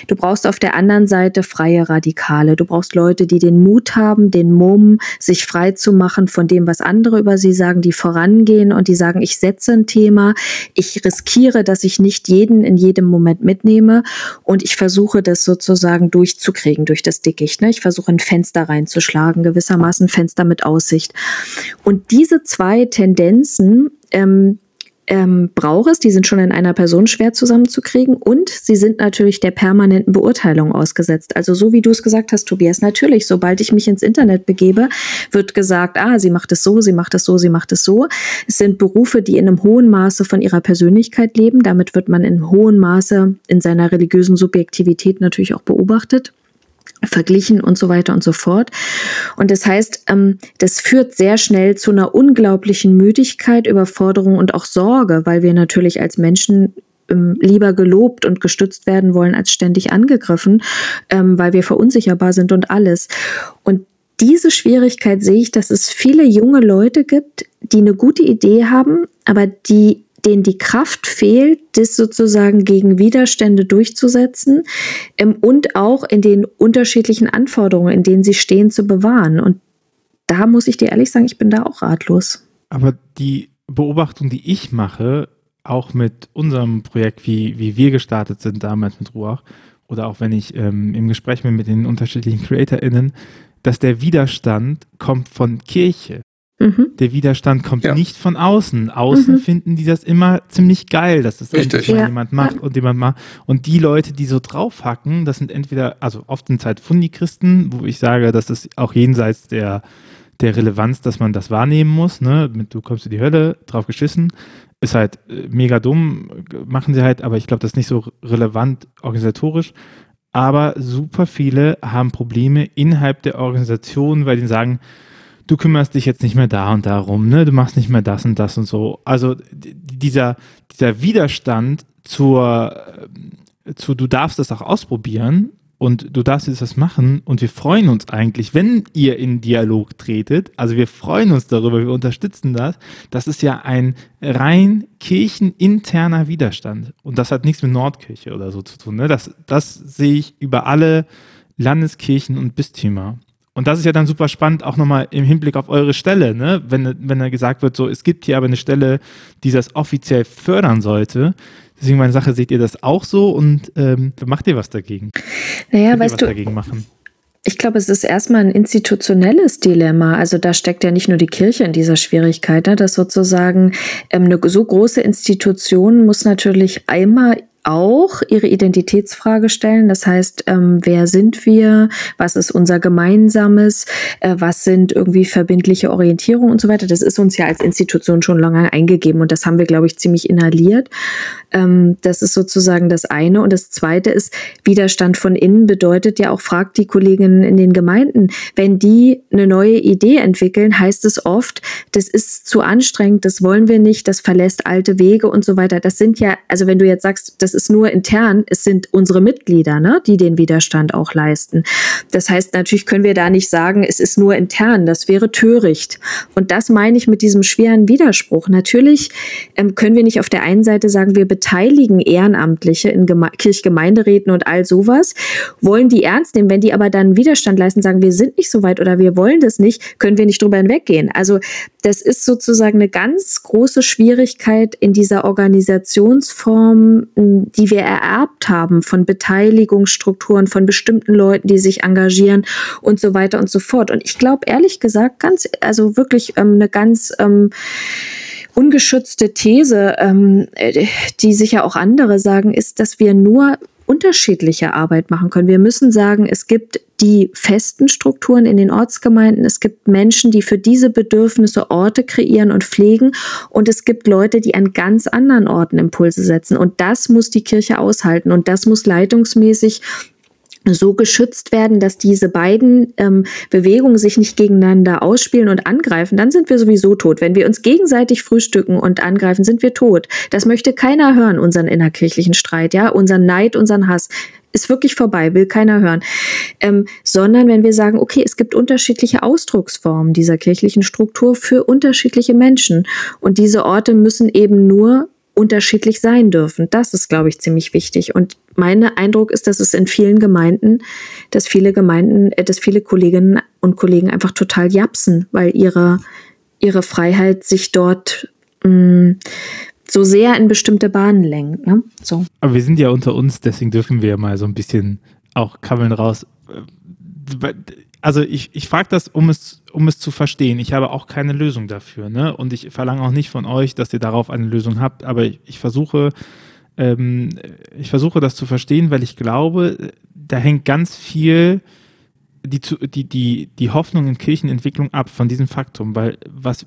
Du brauchst auf der anderen Seite freie Radikale. Du brauchst Leute, die den Mut haben, den Mumm, sich frei zu machen von dem, was andere über sie sagen, die vorangehen und die sagen, ich setze ein Thema, ich riskiere, dass ich nicht jeden in jedem Moment mitnehme und ich versuche das sozusagen durchzukriegen durch das Dickicht. Ne? Ich versuche ein Fenster reinzuschlagen, gewissermaßen Fenster mit Aussicht. Und diese zwei Tendenzen, ähm, ähm, braucht es. Die sind schon in einer Person schwer zusammenzukriegen und sie sind natürlich der permanenten Beurteilung ausgesetzt. Also so wie du es gesagt hast, Tobias, natürlich, sobald ich mich ins Internet begebe, wird gesagt, ah, sie macht es so, sie macht es so, sie macht es so. Es sind Berufe, die in einem hohen Maße von ihrer Persönlichkeit leben. Damit wird man in hohem Maße in seiner religiösen Subjektivität natürlich auch beobachtet verglichen und so weiter und so fort. Und das heißt, ähm, das führt sehr schnell zu einer unglaublichen Müdigkeit, Überforderung und auch Sorge, weil wir natürlich als Menschen ähm, lieber gelobt und gestützt werden wollen, als ständig angegriffen, ähm, weil wir verunsicherbar sind und alles. Und diese Schwierigkeit sehe ich, dass es viele junge Leute gibt, die eine gute Idee haben, aber die denen die Kraft fehlt, das sozusagen gegen Widerstände durchzusetzen ähm, und auch in den unterschiedlichen Anforderungen, in denen sie stehen, zu bewahren. Und da muss ich dir ehrlich sagen, ich bin da auch ratlos. Aber die Beobachtung, die ich mache, auch mit unserem Projekt, wie, wie wir gestartet sind damals mit Ruach, oder auch wenn ich ähm, im Gespräch bin mit den unterschiedlichen CreatorInnen, dass der Widerstand kommt von Kirche. Mhm. Der Widerstand kommt ja. nicht von außen. Außen mhm. finden die das immer ziemlich geil, dass das endlich ja. jemand macht und jemand macht. Und die Leute, die so draufhacken, das sind entweder, also oft sind es halt Fundi-Christen, wo ich sage, das ist auch jenseits der, der Relevanz, dass man das wahrnehmen muss. Ne? Mit, du kommst in die Hölle, drauf geschissen. Ist halt äh, mega dumm, machen sie halt, aber ich glaube, das ist nicht so relevant organisatorisch. Aber super viele haben Probleme innerhalb der Organisation, weil die sagen, du kümmerst dich jetzt nicht mehr da und darum, ne? Du machst nicht mehr das und das und so. Also dieser, dieser Widerstand zur, äh, zu, du darfst das auch ausprobieren und du darfst jetzt das machen und wir freuen uns eigentlich, wenn ihr in Dialog tretet. Also wir freuen uns darüber, wir unterstützen das. Das ist ja ein rein kircheninterner Widerstand und das hat nichts mit Nordkirche oder so zu tun. Ne? Das, das sehe ich über alle Landeskirchen und Bistümer. Und das ist ja dann super spannend, auch nochmal im Hinblick auf eure Stelle, ne? wenn, wenn da gesagt wird, so, es gibt hier aber eine Stelle, die das offiziell fördern sollte. Deswegen meine Sache, seht ihr das auch so und ähm, macht ihr was dagegen? Naja, Könnt weißt du, dagegen machen? Ich glaube, es ist erstmal ein institutionelles Dilemma. Also da steckt ja nicht nur die Kirche in dieser Schwierigkeit, ne? dass sozusagen ähm, eine so große Institution muss natürlich einmal auch ihre Identitätsfrage stellen. Das heißt, ähm, wer sind wir? Was ist unser Gemeinsames? Äh, was sind irgendwie verbindliche Orientierungen und so weiter? Das ist uns ja als Institution schon lange eingegeben und das haben wir, glaube ich, ziemlich inhaliert. Ähm, das ist sozusagen das eine. Und das zweite ist, Widerstand von innen bedeutet ja auch, fragt die Kolleginnen in den Gemeinden, wenn die eine neue Idee entwickeln, heißt es oft, das ist zu anstrengend, das wollen wir nicht, das verlässt alte Wege und so weiter. Das sind ja, also wenn du jetzt sagst, das ist nur intern, es sind unsere Mitglieder, ne, die den Widerstand auch leisten. Das heißt, natürlich können wir da nicht sagen, es ist nur intern, das wäre töricht. Und das meine ich mit diesem schweren Widerspruch. Natürlich ähm, können wir nicht auf der einen Seite sagen, wir beteiligen Ehrenamtliche in Geme Kirchgemeinderäten und all sowas, wollen die ernst nehmen. Wenn die aber dann Widerstand leisten, sagen, wir sind nicht so weit oder wir wollen das nicht, können wir nicht drüber hinweggehen. Also das ist sozusagen eine ganz große Schwierigkeit in dieser Organisationsform, die wir ererbt haben von Beteiligungsstrukturen, von bestimmten Leuten, die sich engagieren und so weiter und so fort. Und ich glaube ehrlich gesagt, ganz, also wirklich ähm, eine ganz ähm, ungeschützte These, ähm, äh, die sicher auch andere sagen, ist, dass wir nur unterschiedliche Arbeit machen können. Wir müssen sagen, es gibt die festen Strukturen in den Ortsgemeinden, es gibt Menschen, die für diese Bedürfnisse Orte kreieren und pflegen. Und es gibt Leute, die an ganz anderen Orten Impulse setzen. Und das muss die Kirche aushalten. Und das muss leitungsmäßig so geschützt werden, dass diese beiden ähm, Bewegungen sich nicht gegeneinander ausspielen und angreifen, dann sind wir sowieso tot. Wenn wir uns gegenseitig frühstücken und angreifen, sind wir tot. Das möchte keiner hören, unseren innerkirchlichen Streit, ja, unseren Neid, unseren Hass. Ist wirklich vorbei, will keiner hören. Ähm, sondern wenn wir sagen, okay, es gibt unterschiedliche Ausdrucksformen dieser kirchlichen Struktur für unterschiedliche Menschen. Und diese Orte müssen eben nur unterschiedlich sein dürfen. Das ist, glaube ich, ziemlich wichtig. Und mein Eindruck ist, dass es in vielen Gemeinden, dass viele Gemeinden, äh, dass viele Kolleginnen und Kollegen einfach total japsen, weil ihre, ihre Freiheit sich dort mh, mm, so sehr in bestimmte Bahnen lenkt. Ne? So. Aber wir sind ja unter uns, deswegen dürfen wir mal so ein bisschen auch kabbeln raus. Äh, also ich, ich frage das, um es, um es zu verstehen. Ich habe auch keine Lösung dafür. Ne? Und ich verlange auch nicht von euch, dass ihr darauf eine Lösung habt, aber ich, ich versuche, ähm, ich versuche das zu verstehen, weil ich glaube, da hängt ganz viel die, die, die, die Hoffnung in Kirchenentwicklung ab von diesem Faktum, weil was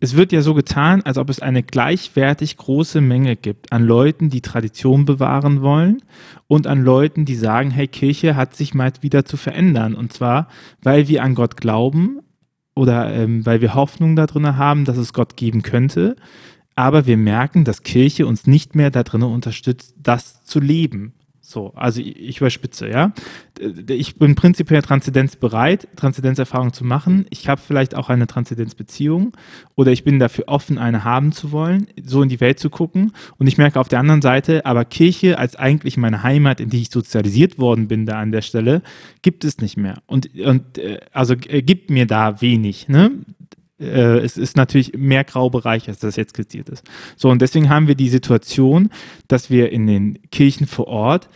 es wird ja so getan, als ob es eine gleichwertig große Menge gibt an Leuten, die Tradition bewahren wollen und an Leuten, die sagen, hey, Kirche hat sich mal wieder zu verändern. Und zwar, weil wir an Gott glauben oder ähm, weil wir Hoffnung darin haben, dass es Gott geben könnte. Aber wir merken, dass Kirche uns nicht mehr darin unterstützt, das zu leben. So, also ich, überspitze, ja. Ich bin prinzipiell transzendenzbereit, Transzendenzerfahrung zu machen. Ich habe vielleicht auch eine Transzendenzbeziehung oder ich bin dafür offen, eine haben zu wollen, so in die Welt zu gucken. Und ich merke auf der anderen Seite, aber Kirche als eigentlich meine Heimat, in die ich sozialisiert worden bin, da an der Stelle, gibt es nicht mehr. Und, und äh, also äh, gibt mir da wenig. Ne? Äh, es ist natürlich mehr Graubereich, als das jetzt skizziert ist. So, und deswegen haben wir die Situation, dass wir in den Kirchen vor Ort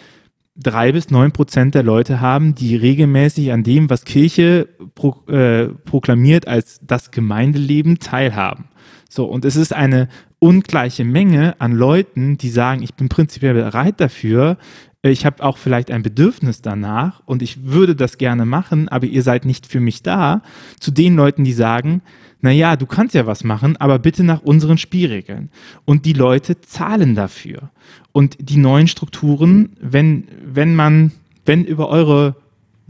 drei bis neun Prozent der Leute haben, die regelmäßig an dem, was Kirche pro, äh, proklamiert als das Gemeindeleben teilhaben. So, und es ist eine ungleiche Menge an Leuten, die sagen, ich bin prinzipiell bereit dafür, ich habe auch vielleicht ein Bedürfnis danach und ich würde das gerne machen, aber ihr seid nicht für mich da, zu den Leuten, die sagen, naja, du kannst ja was machen, aber bitte nach unseren Spielregeln. Und die Leute zahlen dafür. Und die neuen Strukturen, wenn, wenn man, wenn über eure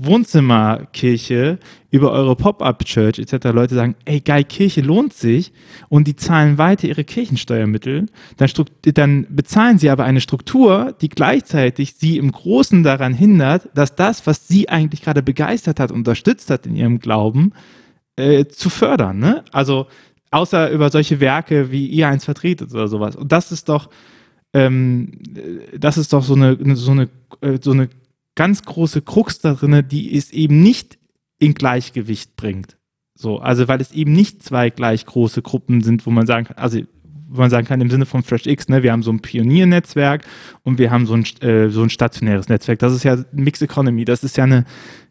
Wohnzimmerkirche, über eure Pop-up-Church etc. Leute sagen, ey geil, Kirche lohnt sich und die zahlen weiter ihre Kirchensteuermittel, dann, dann bezahlen sie aber eine Struktur, die gleichzeitig sie im Großen daran hindert, dass das, was sie eigentlich gerade begeistert hat, unterstützt hat in ihrem Glauben, äh, zu fördern. Ne? Also außer über solche Werke, wie ihr eins vertretet oder sowas. Und das ist doch, ähm, das ist doch so eine, so eine, äh, so eine ganz große Krux da drin, die ist eben nicht in Gleichgewicht bringt. So, also weil es eben nicht zwei gleich große Gruppen sind, wo man sagen kann, also man sagen kann, im Sinne von FreshX, ne, wir haben so ein Pioniernetzwerk und wir haben so ein, äh, so ein stationäres Netzwerk. Das ist ja Mixed Economy, das ist ja eine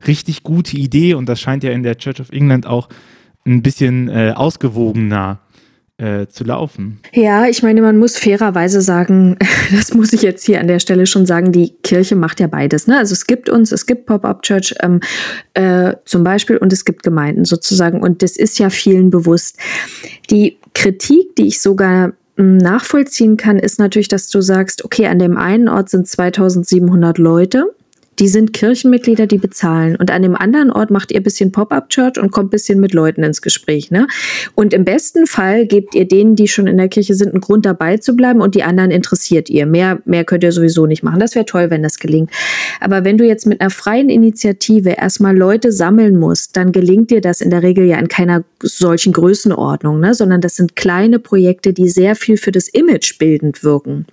richtig gute Idee und das scheint ja in der Church of England auch ein bisschen äh, ausgewogener äh, zu laufen. Ja, ich meine, man muss fairerweise sagen, das muss ich jetzt hier an der Stelle schon sagen, die Kirche macht ja beides. Ne? Also es gibt uns, es gibt Pop-Up Church ähm, äh, zum Beispiel und es gibt Gemeinden sozusagen und das ist ja vielen bewusst. Die Kritik, die ich sogar hm, nachvollziehen kann, ist natürlich, dass du sagst, okay, an dem einen Ort sind 2700 Leute die sind Kirchenmitglieder, die bezahlen. Und an dem anderen Ort macht ihr ein bisschen Pop-up-Church und kommt ein bisschen mit Leuten ins Gespräch. Ne? Und im besten Fall gebt ihr denen, die schon in der Kirche sind, einen Grund dabei zu bleiben und die anderen interessiert ihr. Mehr, mehr könnt ihr sowieso nicht machen. Das wäre toll, wenn das gelingt. Aber wenn du jetzt mit einer freien Initiative erstmal Leute sammeln musst, dann gelingt dir das in der Regel ja in keiner solchen Größenordnung, ne? sondern das sind kleine Projekte, die sehr viel für das Image bildend wirken.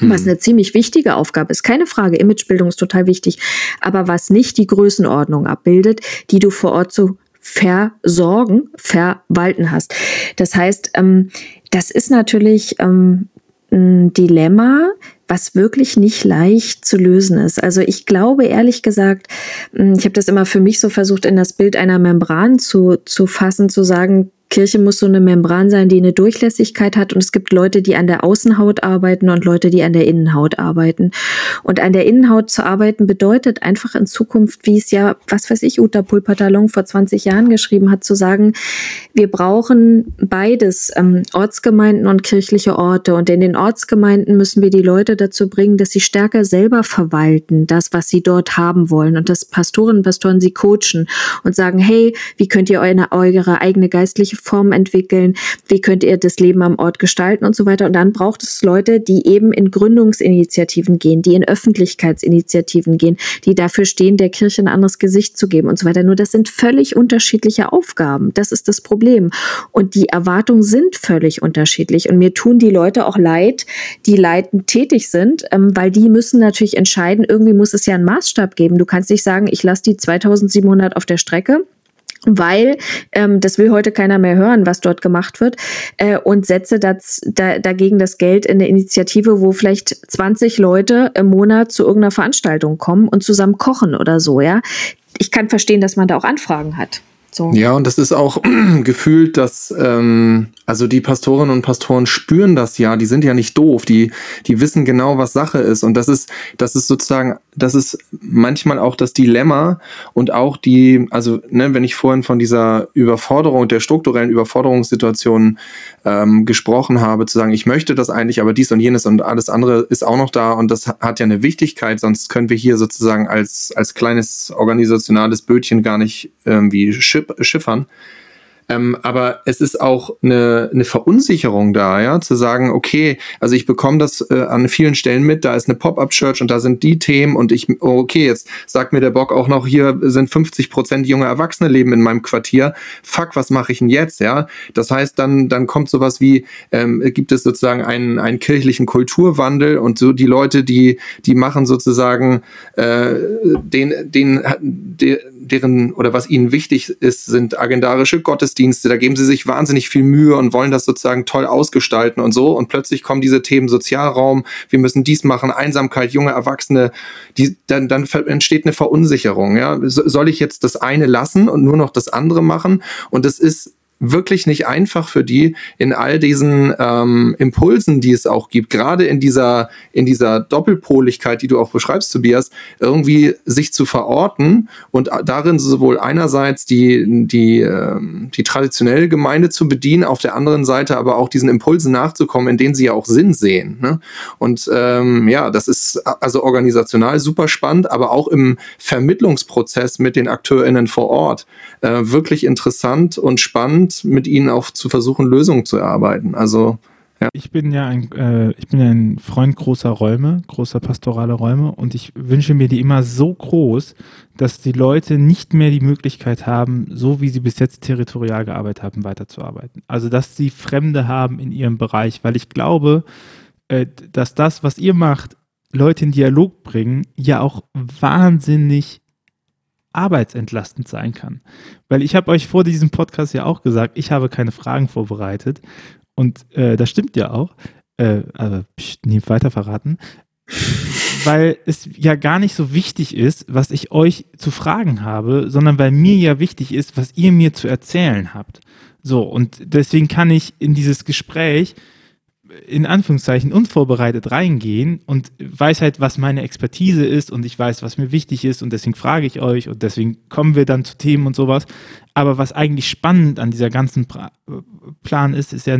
Was hm. eine ziemlich wichtige Aufgabe ist. Keine Frage, Imagebildung ist total wichtig. Aber was nicht die Größenordnung abbildet, die du vor Ort zu versorgen, verwalten hast. Das heißt, ähm, das ist natürlich ähm, ein Dilemma, was wirklich nicht leicht zu lösen ist. Also ich glaube ehrlich gesagt, hm, ich habe das immer für mich so versucht, in das Bild einer Membran zu, zu fassen, zu sagen, Kirche muss so eine Membran sein, die eine Durchlässigkeit hat. Und es gibt Leute, die an der Außenhaut arbeiten und Leute, die an der Innenhaut arbeiten. Und an der Innenhaut zu arbeiten bedeutet einfach in Zukunft, wie es ja, was weiß ich, Uta Pulpatalong vor 20 Jahren geschrieben hat, zu sagen, wir brauchen beides, ähm, Ortsgemeinden und kirchliche Orte. Und in den Ortsgemeinden müssen wir die Leute dazu bringen, dass sie stärker selber verwalten, das, was sie dort haben wollen. Und dass Pastorinnen und Pastoren sie coachen und sagen, hey, wie könnt ihr eure, eure eigene geistliche Formen entwickeln, wie könnt ihr das Leben am Ort gestalten und so weiter. Und dann braucht es Leute, die eben in Gründungsinitiativen gehen, die in Öffentlichkeitsinitiativen gehen, die dafür stehen, der Kirche ein anderes Gesicht zu geben und so weiter. Nur das sind völlig unterschiedliche Aufgaben. Das ist das Problem. Und die Erwartungen sind völlig unterschiedlich. Und mir tun die Leute auch leid, die leitend tätig sind, ähm, weil die müssen natürlich entscheiden, irgendwie muss es ja einen Maßstab geben. Du kannst nicht sagen, ich lasse die 2700 auf der Strecke weil ähm, das will heute keiner mehr hören, was dort gemacht wird äh, und setze das, da, dagegen das Geld in eine Initiative, wo vielleicht 20 Leute im Monat zu irgendeiner Veranstaltung kommen und zusammen kochen oder so, ja. Ich kann verstehen, dass man da auch Anfragen hat. So. Ja, und das ist auch gefühlt, dass ähm, also die Pastorinnen und Pastoren spüren das ja, die sind ja nicht doof, die, die wissen genau, was Sache ist. Und das ist, das ist sozusagen, das ist manchmal auch das Dilemma und auch die, also ne, wenn ich vorhin von dieser Überforderung, der strukturellen Überforderungssituation ähm, gesprochen habe, zu sagen, ich möchte das eigentlich, aber dies und jenes und alles andere ist auch noch da und das hat ja eine Wichtigkeit, sonst können wir hier sozusagen als, als kleines organisationales Bötchen gar nicht irgendwie schiffern. Ähm, aber es ist auch eine, eine Verunsicherung da, ja, zu sagen, okay, also ich bekomme das äh, an vielen Stellen mit, da ist eine Pop-Up-Church und da sind die Themen und ich, oh, okay, jetzt sagt mir der Bock auch noch, hier sind 50 Prozent junge Erwachsene leben in meinem Quartier. Fuck, was mache ich denn jetzt, ja? Das heißt, dann, dann kommt sowas wie, ähm, gibt es sozusagen einen, einen kirchlichen Kulturwandel und so die Leute, die, die machen sozusagen äh, den, den, den deren oder was ihnen wichtig ist, sind agendarische Gottesdienste. Da geben sie sich wahnsinnig viel Mühe und wollen das sozusagen toll ausgestalten und so. Und plötzlich kommen diese Themen Sozialraum, wir müssen dies machen, Einsamkeit, junge Erwachsene, die, dann, dann entsteht eine Verunsicherung. Ja? Soll ich jetzt das eine lassen und nur noch das andere machen? Und es ist wirklich nicht einfach für die in all diesen ähm, Impulsen, die es auch gibt, gerade in dieser, in dieser Doppelpoligkeit, die du auch beschreibst, Tobias, irgendwie sich zu verorten und darin sowohl einerseits die, die, ähm, die traditionelle Gemeinde zu bedienen, auf der anderen Seite aber auch diesen Impulsen nachzukommen, in denen sie ja auch Sinn sehen. Ne? Und ähm, ja, das ist also organisational super spannend, aber auch im Vermittlungsprozess mit den AkteurInnen vor Ort äh, wirklich interessant und spannend mit ihnen auch zu versuchen, Lösungen zu erarbeiten. Also ja. Ich bin ja ein, äh, ich bin ein Freund großer Räume, großer pastorale Räume und ich wünsche mir die immer so groß, dass die Leute nicht mehr die Möglichkeit haben, so wie sie bis jetzt territorial gearbeitet haben, weiterzuarbeiten. Also dass sie Fremde haben in ihrem Bereich, weil ich glaube, äh, dass das, was ihr macht, Leute in Dialog bringen, ja auch wahnsinnig arbeitsentlastend sein kann. Weil ich habe euch vor diesem Podcast ja auch gesagt, ich habe keine Fragen vorbereitet. Und äh, das stimmt ja auch. Äh, aber pst, nie weiter verraten. weil es ja gar nicht so wichtig ist, was ich euch zu fragen habe, sondern weil mir ja wichtig ist, was ihr mir zu erzählen habt. So, und deswegen kann ich in dieses Gespräch in Anführungszeichen unvorbereitet reingehen und weiß halt, was meine Expertise ist und ich weiß, was mir wichtig ist und deswegen frage ich euch und deswegen kommen wir dann zu Themen und sowas. Aber was eigentlich spannend an dieser ganzen Plan ist, ist ja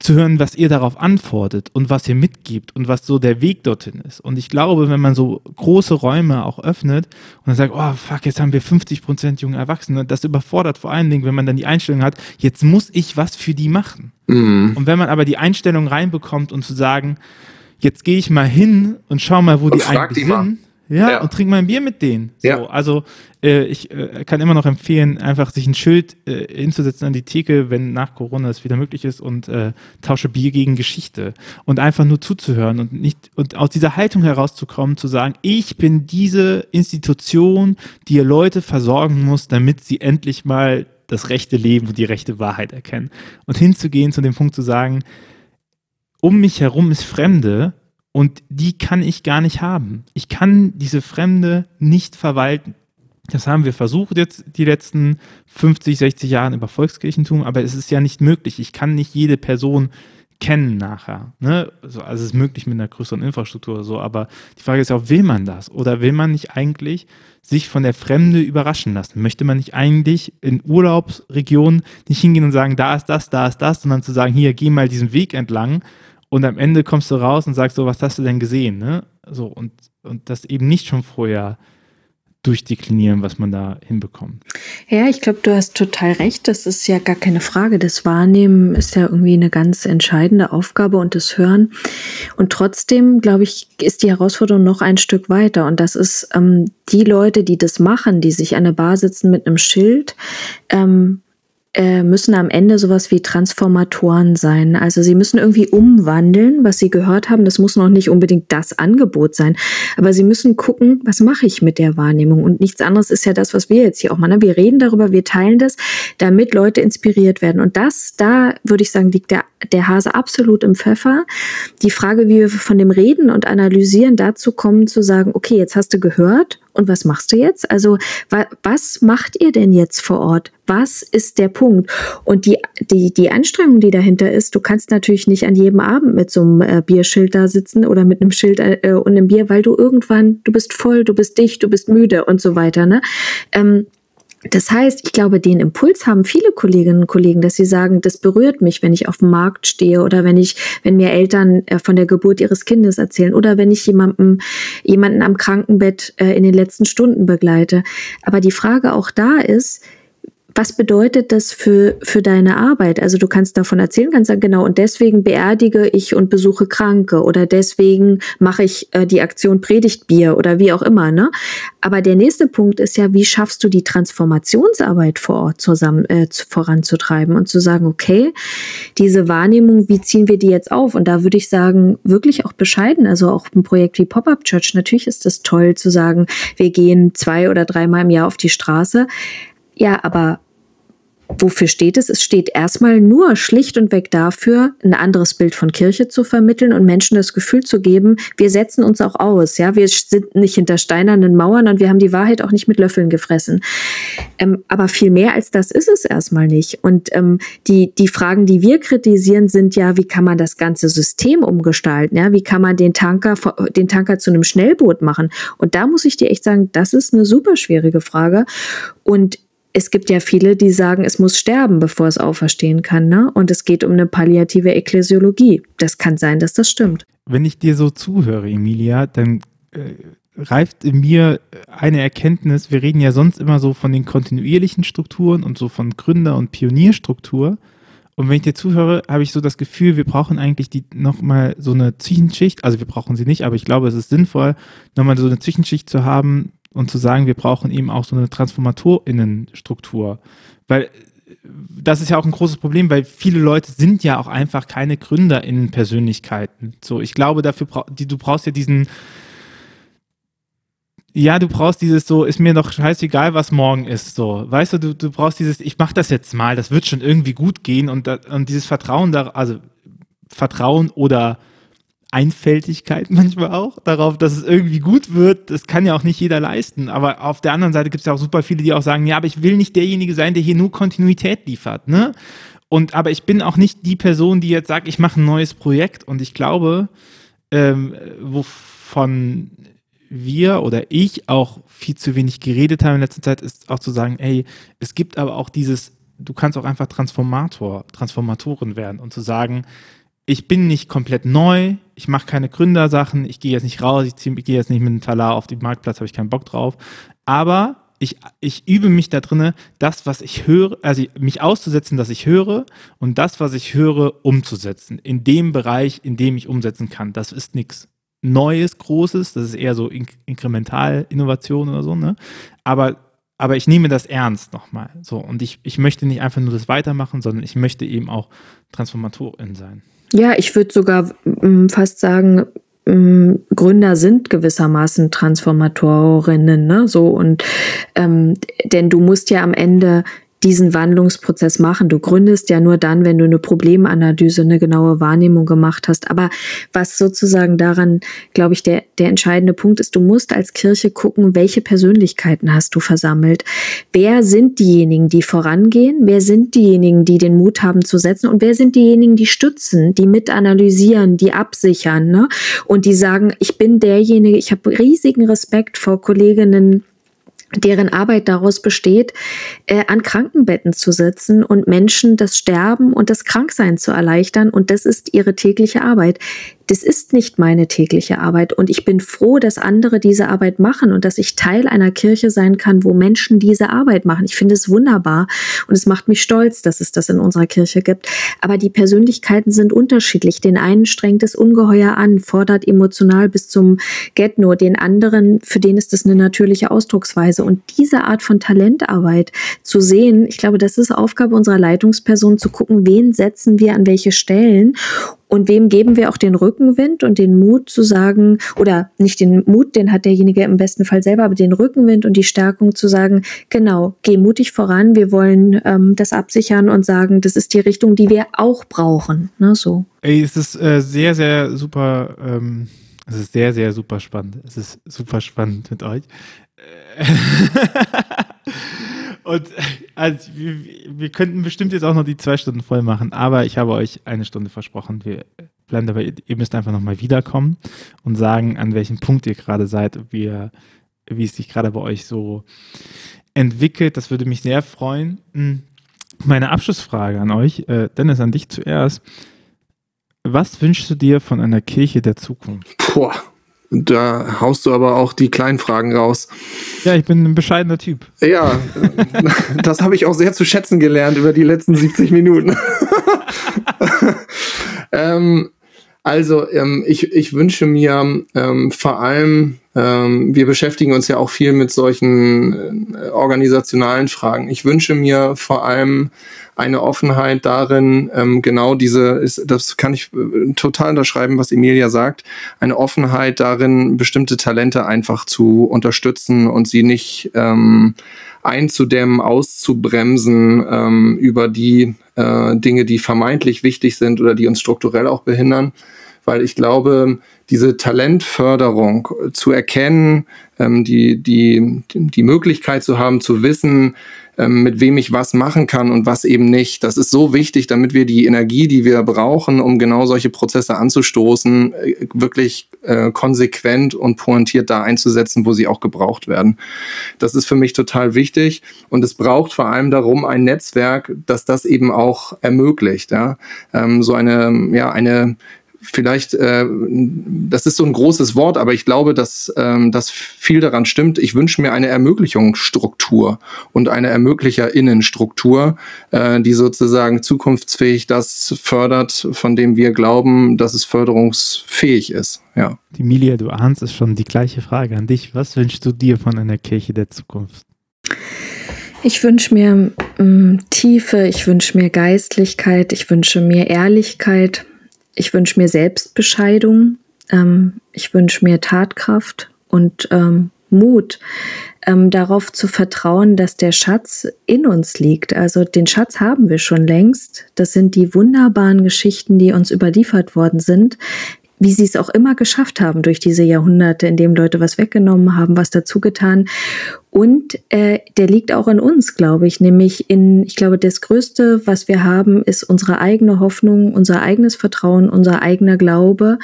zu hören, was ihr darauf antwortet und was ihr mitgibt und was so der Weg dorthin ist. Und ich glaube, wenn man so große Räume auch öffnet und dann sagt, oh fuck, jetzt haben wir 50 Prozent junge Erwachsene, das überfordert vor allen Dingen, wenn man dann die Einstellung hat, jetzt muss ich was für die machen. Mhm. Und wenn man aber die Einstellung reinbekommt und zu sagen, jetzt gehe ich mal hin und schau mal, wo und die eigentlich die sind. Mal ja, ja, und trink mal ein Bier mit denen. So, ja. Also äh, ich äh, kann immer noch empfehlen, einfach sich ein Schild äh, hinzusetzen an die Theke, wenn nach Corona es wieder möglich ist und äh, tausche Bier gegen Geschichte und einfach nur zuzuhören und nicht und aus dieser Haltung herauszukommen, zu sagen, ich bin diese Institution, die ihr Leute versorgen muss, damit sie endlich mal das rechte Leben und die rechte Wahrheit erkennen. Und hinzugehen zu dem Punkt zu sagen, um mich herum ist Fremde, und die kann ich gar nicht haben. Ich kann diese Fremde nicht verwalten. Das haben wir versucht jetzt die letzten 50, 60 Jahre über Volkskirchentum, aber es ist ja nicht möglich. Ich kann nicht jede Person kennen nachher. Ne? Also, also es ist möglich mit einer größeren Infrastruktur oder so, aber die Frage ist ja auch, will man das? Oder will man nicht eigentlich sich von der Fremde überraschen lassen? Möchte man nicht eigentlich in Urlaubsregionen nicht hingehen und sagen, da ist das, da ist das, sondern zu sagen, hier, geh mal diesen Weg entlang und am Ende kommst du raus und sagst so, was hast du denn gesehen, ne? So, und, und das eben nicht schon vorher durchdeklinieren, was man da hinbekommt. Ja, ich glaube, du hast total recht. Das ist ja gar keine Frage. Das Wahrnehmen ist ja irgendwie eine ganz entscheidende Aufgabe und das Hören. Und trotzdem, glaube ich, ist die Herausforderung noch ein Stück weiter. Und das ist ähm, die Leute, die das machen, die sich an der Bar sitzen mit einem Schild, ähm, äh, müssen am Ende sowas wie Transformatoren sein. Also sie müssen irgendwie umwandeln, was sie gehört haben. Das muss noch nicht unbedingt das Angebot sein, aber sie müssen gucken, was mache ich mit der Wahrnehmung. Und nichts anderes ist ja das, was wir jetzt hier auch machen. Wir reden darüber, wir teilen das, damit Leute inspiriert werden. Und das, da würde ich sagen, liegt der, der Hase absolut im Pfeffer. Die Frage, wie wir von dem Reden und Analysieren dazu kommen, zu sagen, okay, jetzt hast du gehört und was machst du jetzt? Also wa was macht ihr denn jetzt vor Ort? Was ist der Punkt? Und die, die, die Anstrengung, die dahinter ist, du kannst natürlich nicht an jedem Abend mit so einem äh, Bierschild da sitzen oder mit einem Schild äh, und einem Bier, weil du irgendwann, du bist voll, du bist dicht, du bist müde und so weiter. Ne? Ähm, das heißt, ich glaube, den Impuls haben viele Kolleginnen und Kollegen, dass sie sagen, das berührt mich, wenn ich auf dem Markt stehe oder wenn ich, wenn mir Eltern äh, von der Geburt ihres Kindes erzählen oder wenn ich jemanden, jemanden am Krankenbett äh, in den letzten Stunden begleite. Aber die Frage auch da ist, was bedeutet das für, für deine Arbeit? Also du kannst davon erzählen, kannst sagen, genau, und deswegen beerdige ich und besuche Kranke oder deswegen mache ich äh, die Aktion Predigtbier oder wie auch immer, ne? Aber der nächste Punkt ist ja, wie schaffst du die Transformationsarbeit vor Ort zusammen äh, voranzutreiben und zu sagen, okay, diese Wahrnehmung, wie ziehen wir die jetzt auf? Und da würde ich sagen, wirklich auch bescheiden, also auch ein Projekt wie Pop-Up Church, natürlich ist es toll zu sagen, wir gehen zwei oder dreimal im Jahr auf die Straße. Ja, aber wofür steht es? Es steht erstmal nur schlicht und weg dafür, ein anderes Bild von Kirche zu vermitteln und Menschen das Gefühl zu geben, wir setzen uns auch aus. Ja, wir sind nicht hinter steinernen Mauern und wir haben die Wahrheit auch nicht mit Löffeln gefressen. Ähm, aber viel mehr als das ist es erstmal nicht. Und ähm, die, die Fragen, die wir kritisieren, sind ja, wie kann man das ganze System umgestalten? Ja, wie kann man den Tanker, den Tanker zu einem Schnellboot machen? Und da muss ich dir echt sagen, das ist eine super schwierige Frage. Und es gibt ja viele, die sagen, es muss sterben, bevor es auferstehen kann. Ne? Und es geht um eine palliative Ekklesiologie. Das kann sein, dass das stimmt. Wenn ich dir so zuhöre, Emilia, dann äh, reift in mir eine Erkenntnis. Wir reden ja sonst immer so von den kontinuierlichen Strukturen und so von Gründer- und Pionierstruktur. Und wenn ich dir zuhöre, habe ich so das Gefühl, wir brauchen eigentlich die nochmal so eine Zwischenschicht. Also wir brauchen sie nicht, aber ich glaube, es ist sinnvoll, nochmal so eine Zwischenschicht zu haben, und zu sagen, wir brauchen eben auch so eine Transformatorinnenstruktur. Weil das ist ja auch ein großes Problem, weil viele Leute sind ja auch einfach keine GründerInnen-Persönlichkeiten. So, ich glaube, dafür bra du brauchst ja diesen, ja, du brauchst dieses so, ist mir doch scheißegal, was morgen ist, so. Weißt du, du, du brauchst dieses, ich mach das jetzt mal, das wird schon irgendwie gut gehen und, und dieses Vertrauen da, also Vertrauen oder Einfältigkeit manchmal auch darauf, dass es irgendwie gut wird. Das kann ja auch nicht jeder leisten. Aber auf der anderen Seite gibt es ja auch super viele, die auch sagen, ja, aber ich will nicht derjenige sein, der hier nur Kontinuität liefert, ne? Und aber ich bin auch nicht die Person, die jetzt sagt, ich mache ein neues Projekt. Und ich glaube, ähm, wovon wir oder ich auch viel zu wenig geredet haben in letzter Zeit, ist auch zu sagen, ey, es gibt aber auch dieses, du kannst auch einfach Transformator, Transformatoren werden und zu sagen, ich bin nicht komplett neu, ich mache keine Gründersachen, ich gehe jetzt nicht raus, ich, ich gehe jetzt nicht mit einem Talar auf den Marktplatz, habe ich keinen Bock drauf. Aber ich, ich übe mich da drinne, das, was ich höre, also mich auszusetzen, dass ich höre und das, was ich höre, umzusetzen. In dem Bereich, in dem ich umsetzen kann. Das ist nichts. Neues, Großes, das ist eher so In Inkremental-Innovation oder so, ne? Aber, aber ich nehme das ernst nochmal. So, und ich, ich möchte nicht einfach nur das weitermachen, sondern ich möchte eben auch Transformatorin sein. Ja, ich würde sogar mm, fast sagen, mm, Gründer sind gewissermaßen Transformatorinnen, ne? So und ähm, denn du musst ja am Ende diesen Wandlungsprozess machen. Du gründest ja nur dann, wenn du eine Problemanalyse, eine genaue Wahrnehmung gemacht hast. Aber was sozusagen daran, glaube ich, der, der entscheidende Punkt ist, du musst als Kirche gucken, welche Persönlichkeiten hast du versammelt. Wer sind diejenigen, die vorangehen? Wer sind diejenigen, die den Mut haben zu setzen? Und wer sind diejenigen, die stützen, die mitanalysieren, die absichern? Ne? Und die sagen, ich bin derjenige, ich habe riesigen Respekt vor Kolleginnen, deren Arbeit daraus besteht, äh, an Krankenbetten zu sitzen und Menschen das Sterben und das Kranksein zu erleichtern. Und das ist ihre tägliche Arbeit das ist nicht meine tägliche Arbeit. Und ich bin froh, dass andere diese Arbeit machen und dass ich Teil einer Kirche sein kann, wo Menschen diese Arbeit machen. Ich finde es wunderbar und es macht mich stolz, dass es das in unserer Kirche gibt. Aber die Persönlichkeiten sind unterschiedlich. Den einen strengt es ungeheuer an, fordert emotional bis zum Get-No. Den anderen, für den ist es eine natürliche Ausdrucksweise. Und diese Art von Talentarbeit zu sehen, ich glaube, das ist Aufgabe unserer Leitungsperson, zu gucken, wen setzen wir an welche Stellen und wem geben wir auch den Rückenwind und den Mut zu sagen, oder nicht den Mut, den hat derjenige im besten Fall selber, aber den Rückenwind und die Stärkung zu sagen, genau, geh mutig voran, wir wollen ähm, das absichern und sagen, das ist die Richtung, die wir auch brauchen. Ne, so. Ey, es ist äh, sehr, sehr super, ähm, es ist sehr, sehr super spannend. Es ist super spannend mit euch. Und also, wir, könnten bestimmt jetzt auch noch die zwei Stunden voll machen, aber ich habe euch eine Stunde versprochen. Wir bleiben dabei, ihr müsst einfach nochmal wiederkommen und sagen, an welchem Punkt ihr gerade seid, wie, wie es sich gerade bei euch so entwickelt. Das würde mich sehr freuen. Hm. Meine Abschlussfrage an euch, äh, Dennis, an dich zuerst. Was wünschst du dir von einer Kirche der Zukunft? Boah, da haust du aber auch die kleinen Fragen raus. Ja, ich bin ein bescheidener Typ. Ja, das habe ich auch sehr zu schätzen gelernt über die letzten 70 Minuten. ähm, also, ähm, ich, ich wünsche mir ähm, vor allem, ähm, wir beschäftigen uns ja auch viel mit solchen äh, organisationalen Fragen. Ich wünsche mir vor allem eine Offenheit darin, ähm, genau diese, ist, das kann ich äh, total unterschreiben, was Emilia sagt, eine Offenheit darin, bestimmte Talente einfach zu unterstützen und sie nicht ähm, einzudämmen, auszubremsen ähm, über die äh, Dinge, die vermeintlich wichtig sind oder die uns strukturell auch behindern. Weil ich glaube, diese Talentförderung zu erkennen, ähm, die, die, die Möglichkeit zu haben, zu wissen, mit wem ich was machen kann und was eben nicht. Das ist so wichtig, damit wir die Energie, die wir brauchen, um genau solche Prozesse anzustoßen, äh, wirklich äh, konsequent und pointiert da einzusetzen, wo sie auch gebraucht werden. Das ist für mich total wichtig und es braucht vor allem darum ein Netzwerk, das das eben auch ermöglicht. Ja? Ähm, so eine, ja, eine vielleicht, äh, das ist so ein großes Wort, aber ich glaube, dass, ähm, dass viel daran stimmt. Ich wünsche mir eine Ermöglichungsstruktur und eine Ermöglicherinnenstruktur, äh, die sozusagen zukunftsfähig das fördert, von dem wir glauben, dass es förderungsfähig ist. Ja. Die Milia, du ahnst es schon, die gleiche Frage an dich. Was wünschst du dir von einer Kirche der Zukunft? Ich wünsche mir ähm, Tiefe, ich wünsche mir Geistlichkeit, ich wünsche mir Ehrlichkeit, ich wünsche mir Selbstbescheidung, ähm, ich wünsche mir Tatkraft und ähm, Mut, ähm, darauf zu vertrauen, dass der Schatz in uns liegt. Also den Schatz haben wir schon längst. Das sind die wunderbaren Geschichten, die uns überliefert worden sind wie sie es auch immer geschafft haben durch diese Jahrhunderte, in dem Leute was weggenommen haben, was dazu getan. Und äh, der liegt auch in uns, glaube ich, nämlich in, ich glaube, das Größte, was wir haben, ist unsere eigene Hoffnung, unser eigenes Vertrauen, unser eigener Glaube,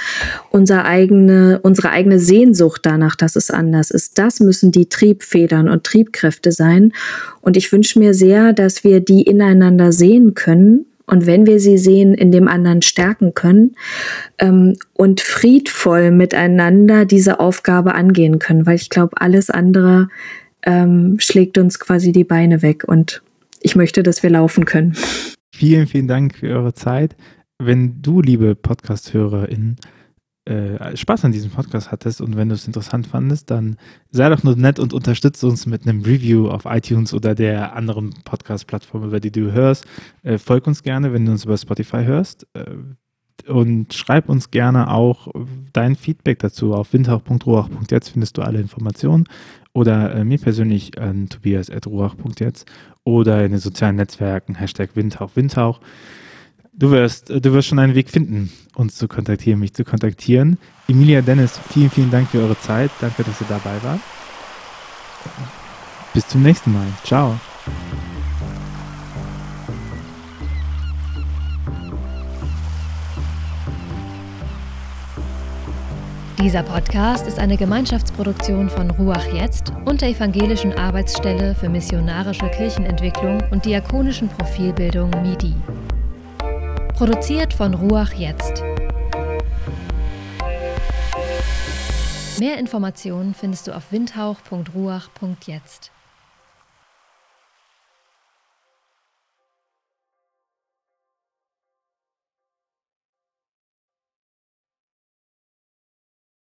unser eigene, unsere eigene Sehnsucht danach, dass es anders ist. Das müssen die Triebfedern und Triebkräfte sein. Und ich wünsche mir sehr, dass wir die ineinander sehen können und wenn wir sie sehen, in dem anderen stärken können ähm, und friedvoll miteinander diese Aufgabe angehen können, weil ich glaube, alles andere ähm, schlägt uns quasi die Beine weg und ich möchte, dass wir laufen können. Vielen, vielen Dank für eure Zeit. Wenn du, liebe Podcast-HörerInnen, äh, Spaß an diesem Podcast hattest und wenn du es interessant fandest, dann sei doch nur nett und unterstütze uns mit einem Review auf iTunes oder der anderen Podcast-Plattform, über die du hörst. Äh, folg uns gerne, wenn du uns über Spotify hörst. Äh, und schreib uns gerne auch dein Feedback dazu. Auf windhauch.ruach.jetzt findest du alle Informationen. Oder äh, mir persönlich an tobias.ruach.jetzt oder in den sozialen Netzwerken Hashtag Windhauch Windhauch. Du wirst, du wirst schon einen Weg finden, uns zu kontaktieren, mich zu kontaktieren. Emilia Dennis, vielen, vielen Dank für eure Zeit. Danke, dass ihr dabei wart. Bis zum nächsten Mal. Ciao. Dieser Podcast ist eine Gemeinschaftsproduktion von Ruach Jetzt und der Evangelischen Arbeitsstelle für missionarische Kirchenentwicklung und diakonischen Profilbildung MIDI. Produziert von Ruach Jetzt. Mehr Informationen findest du auf windhauch.ruach.jetzt.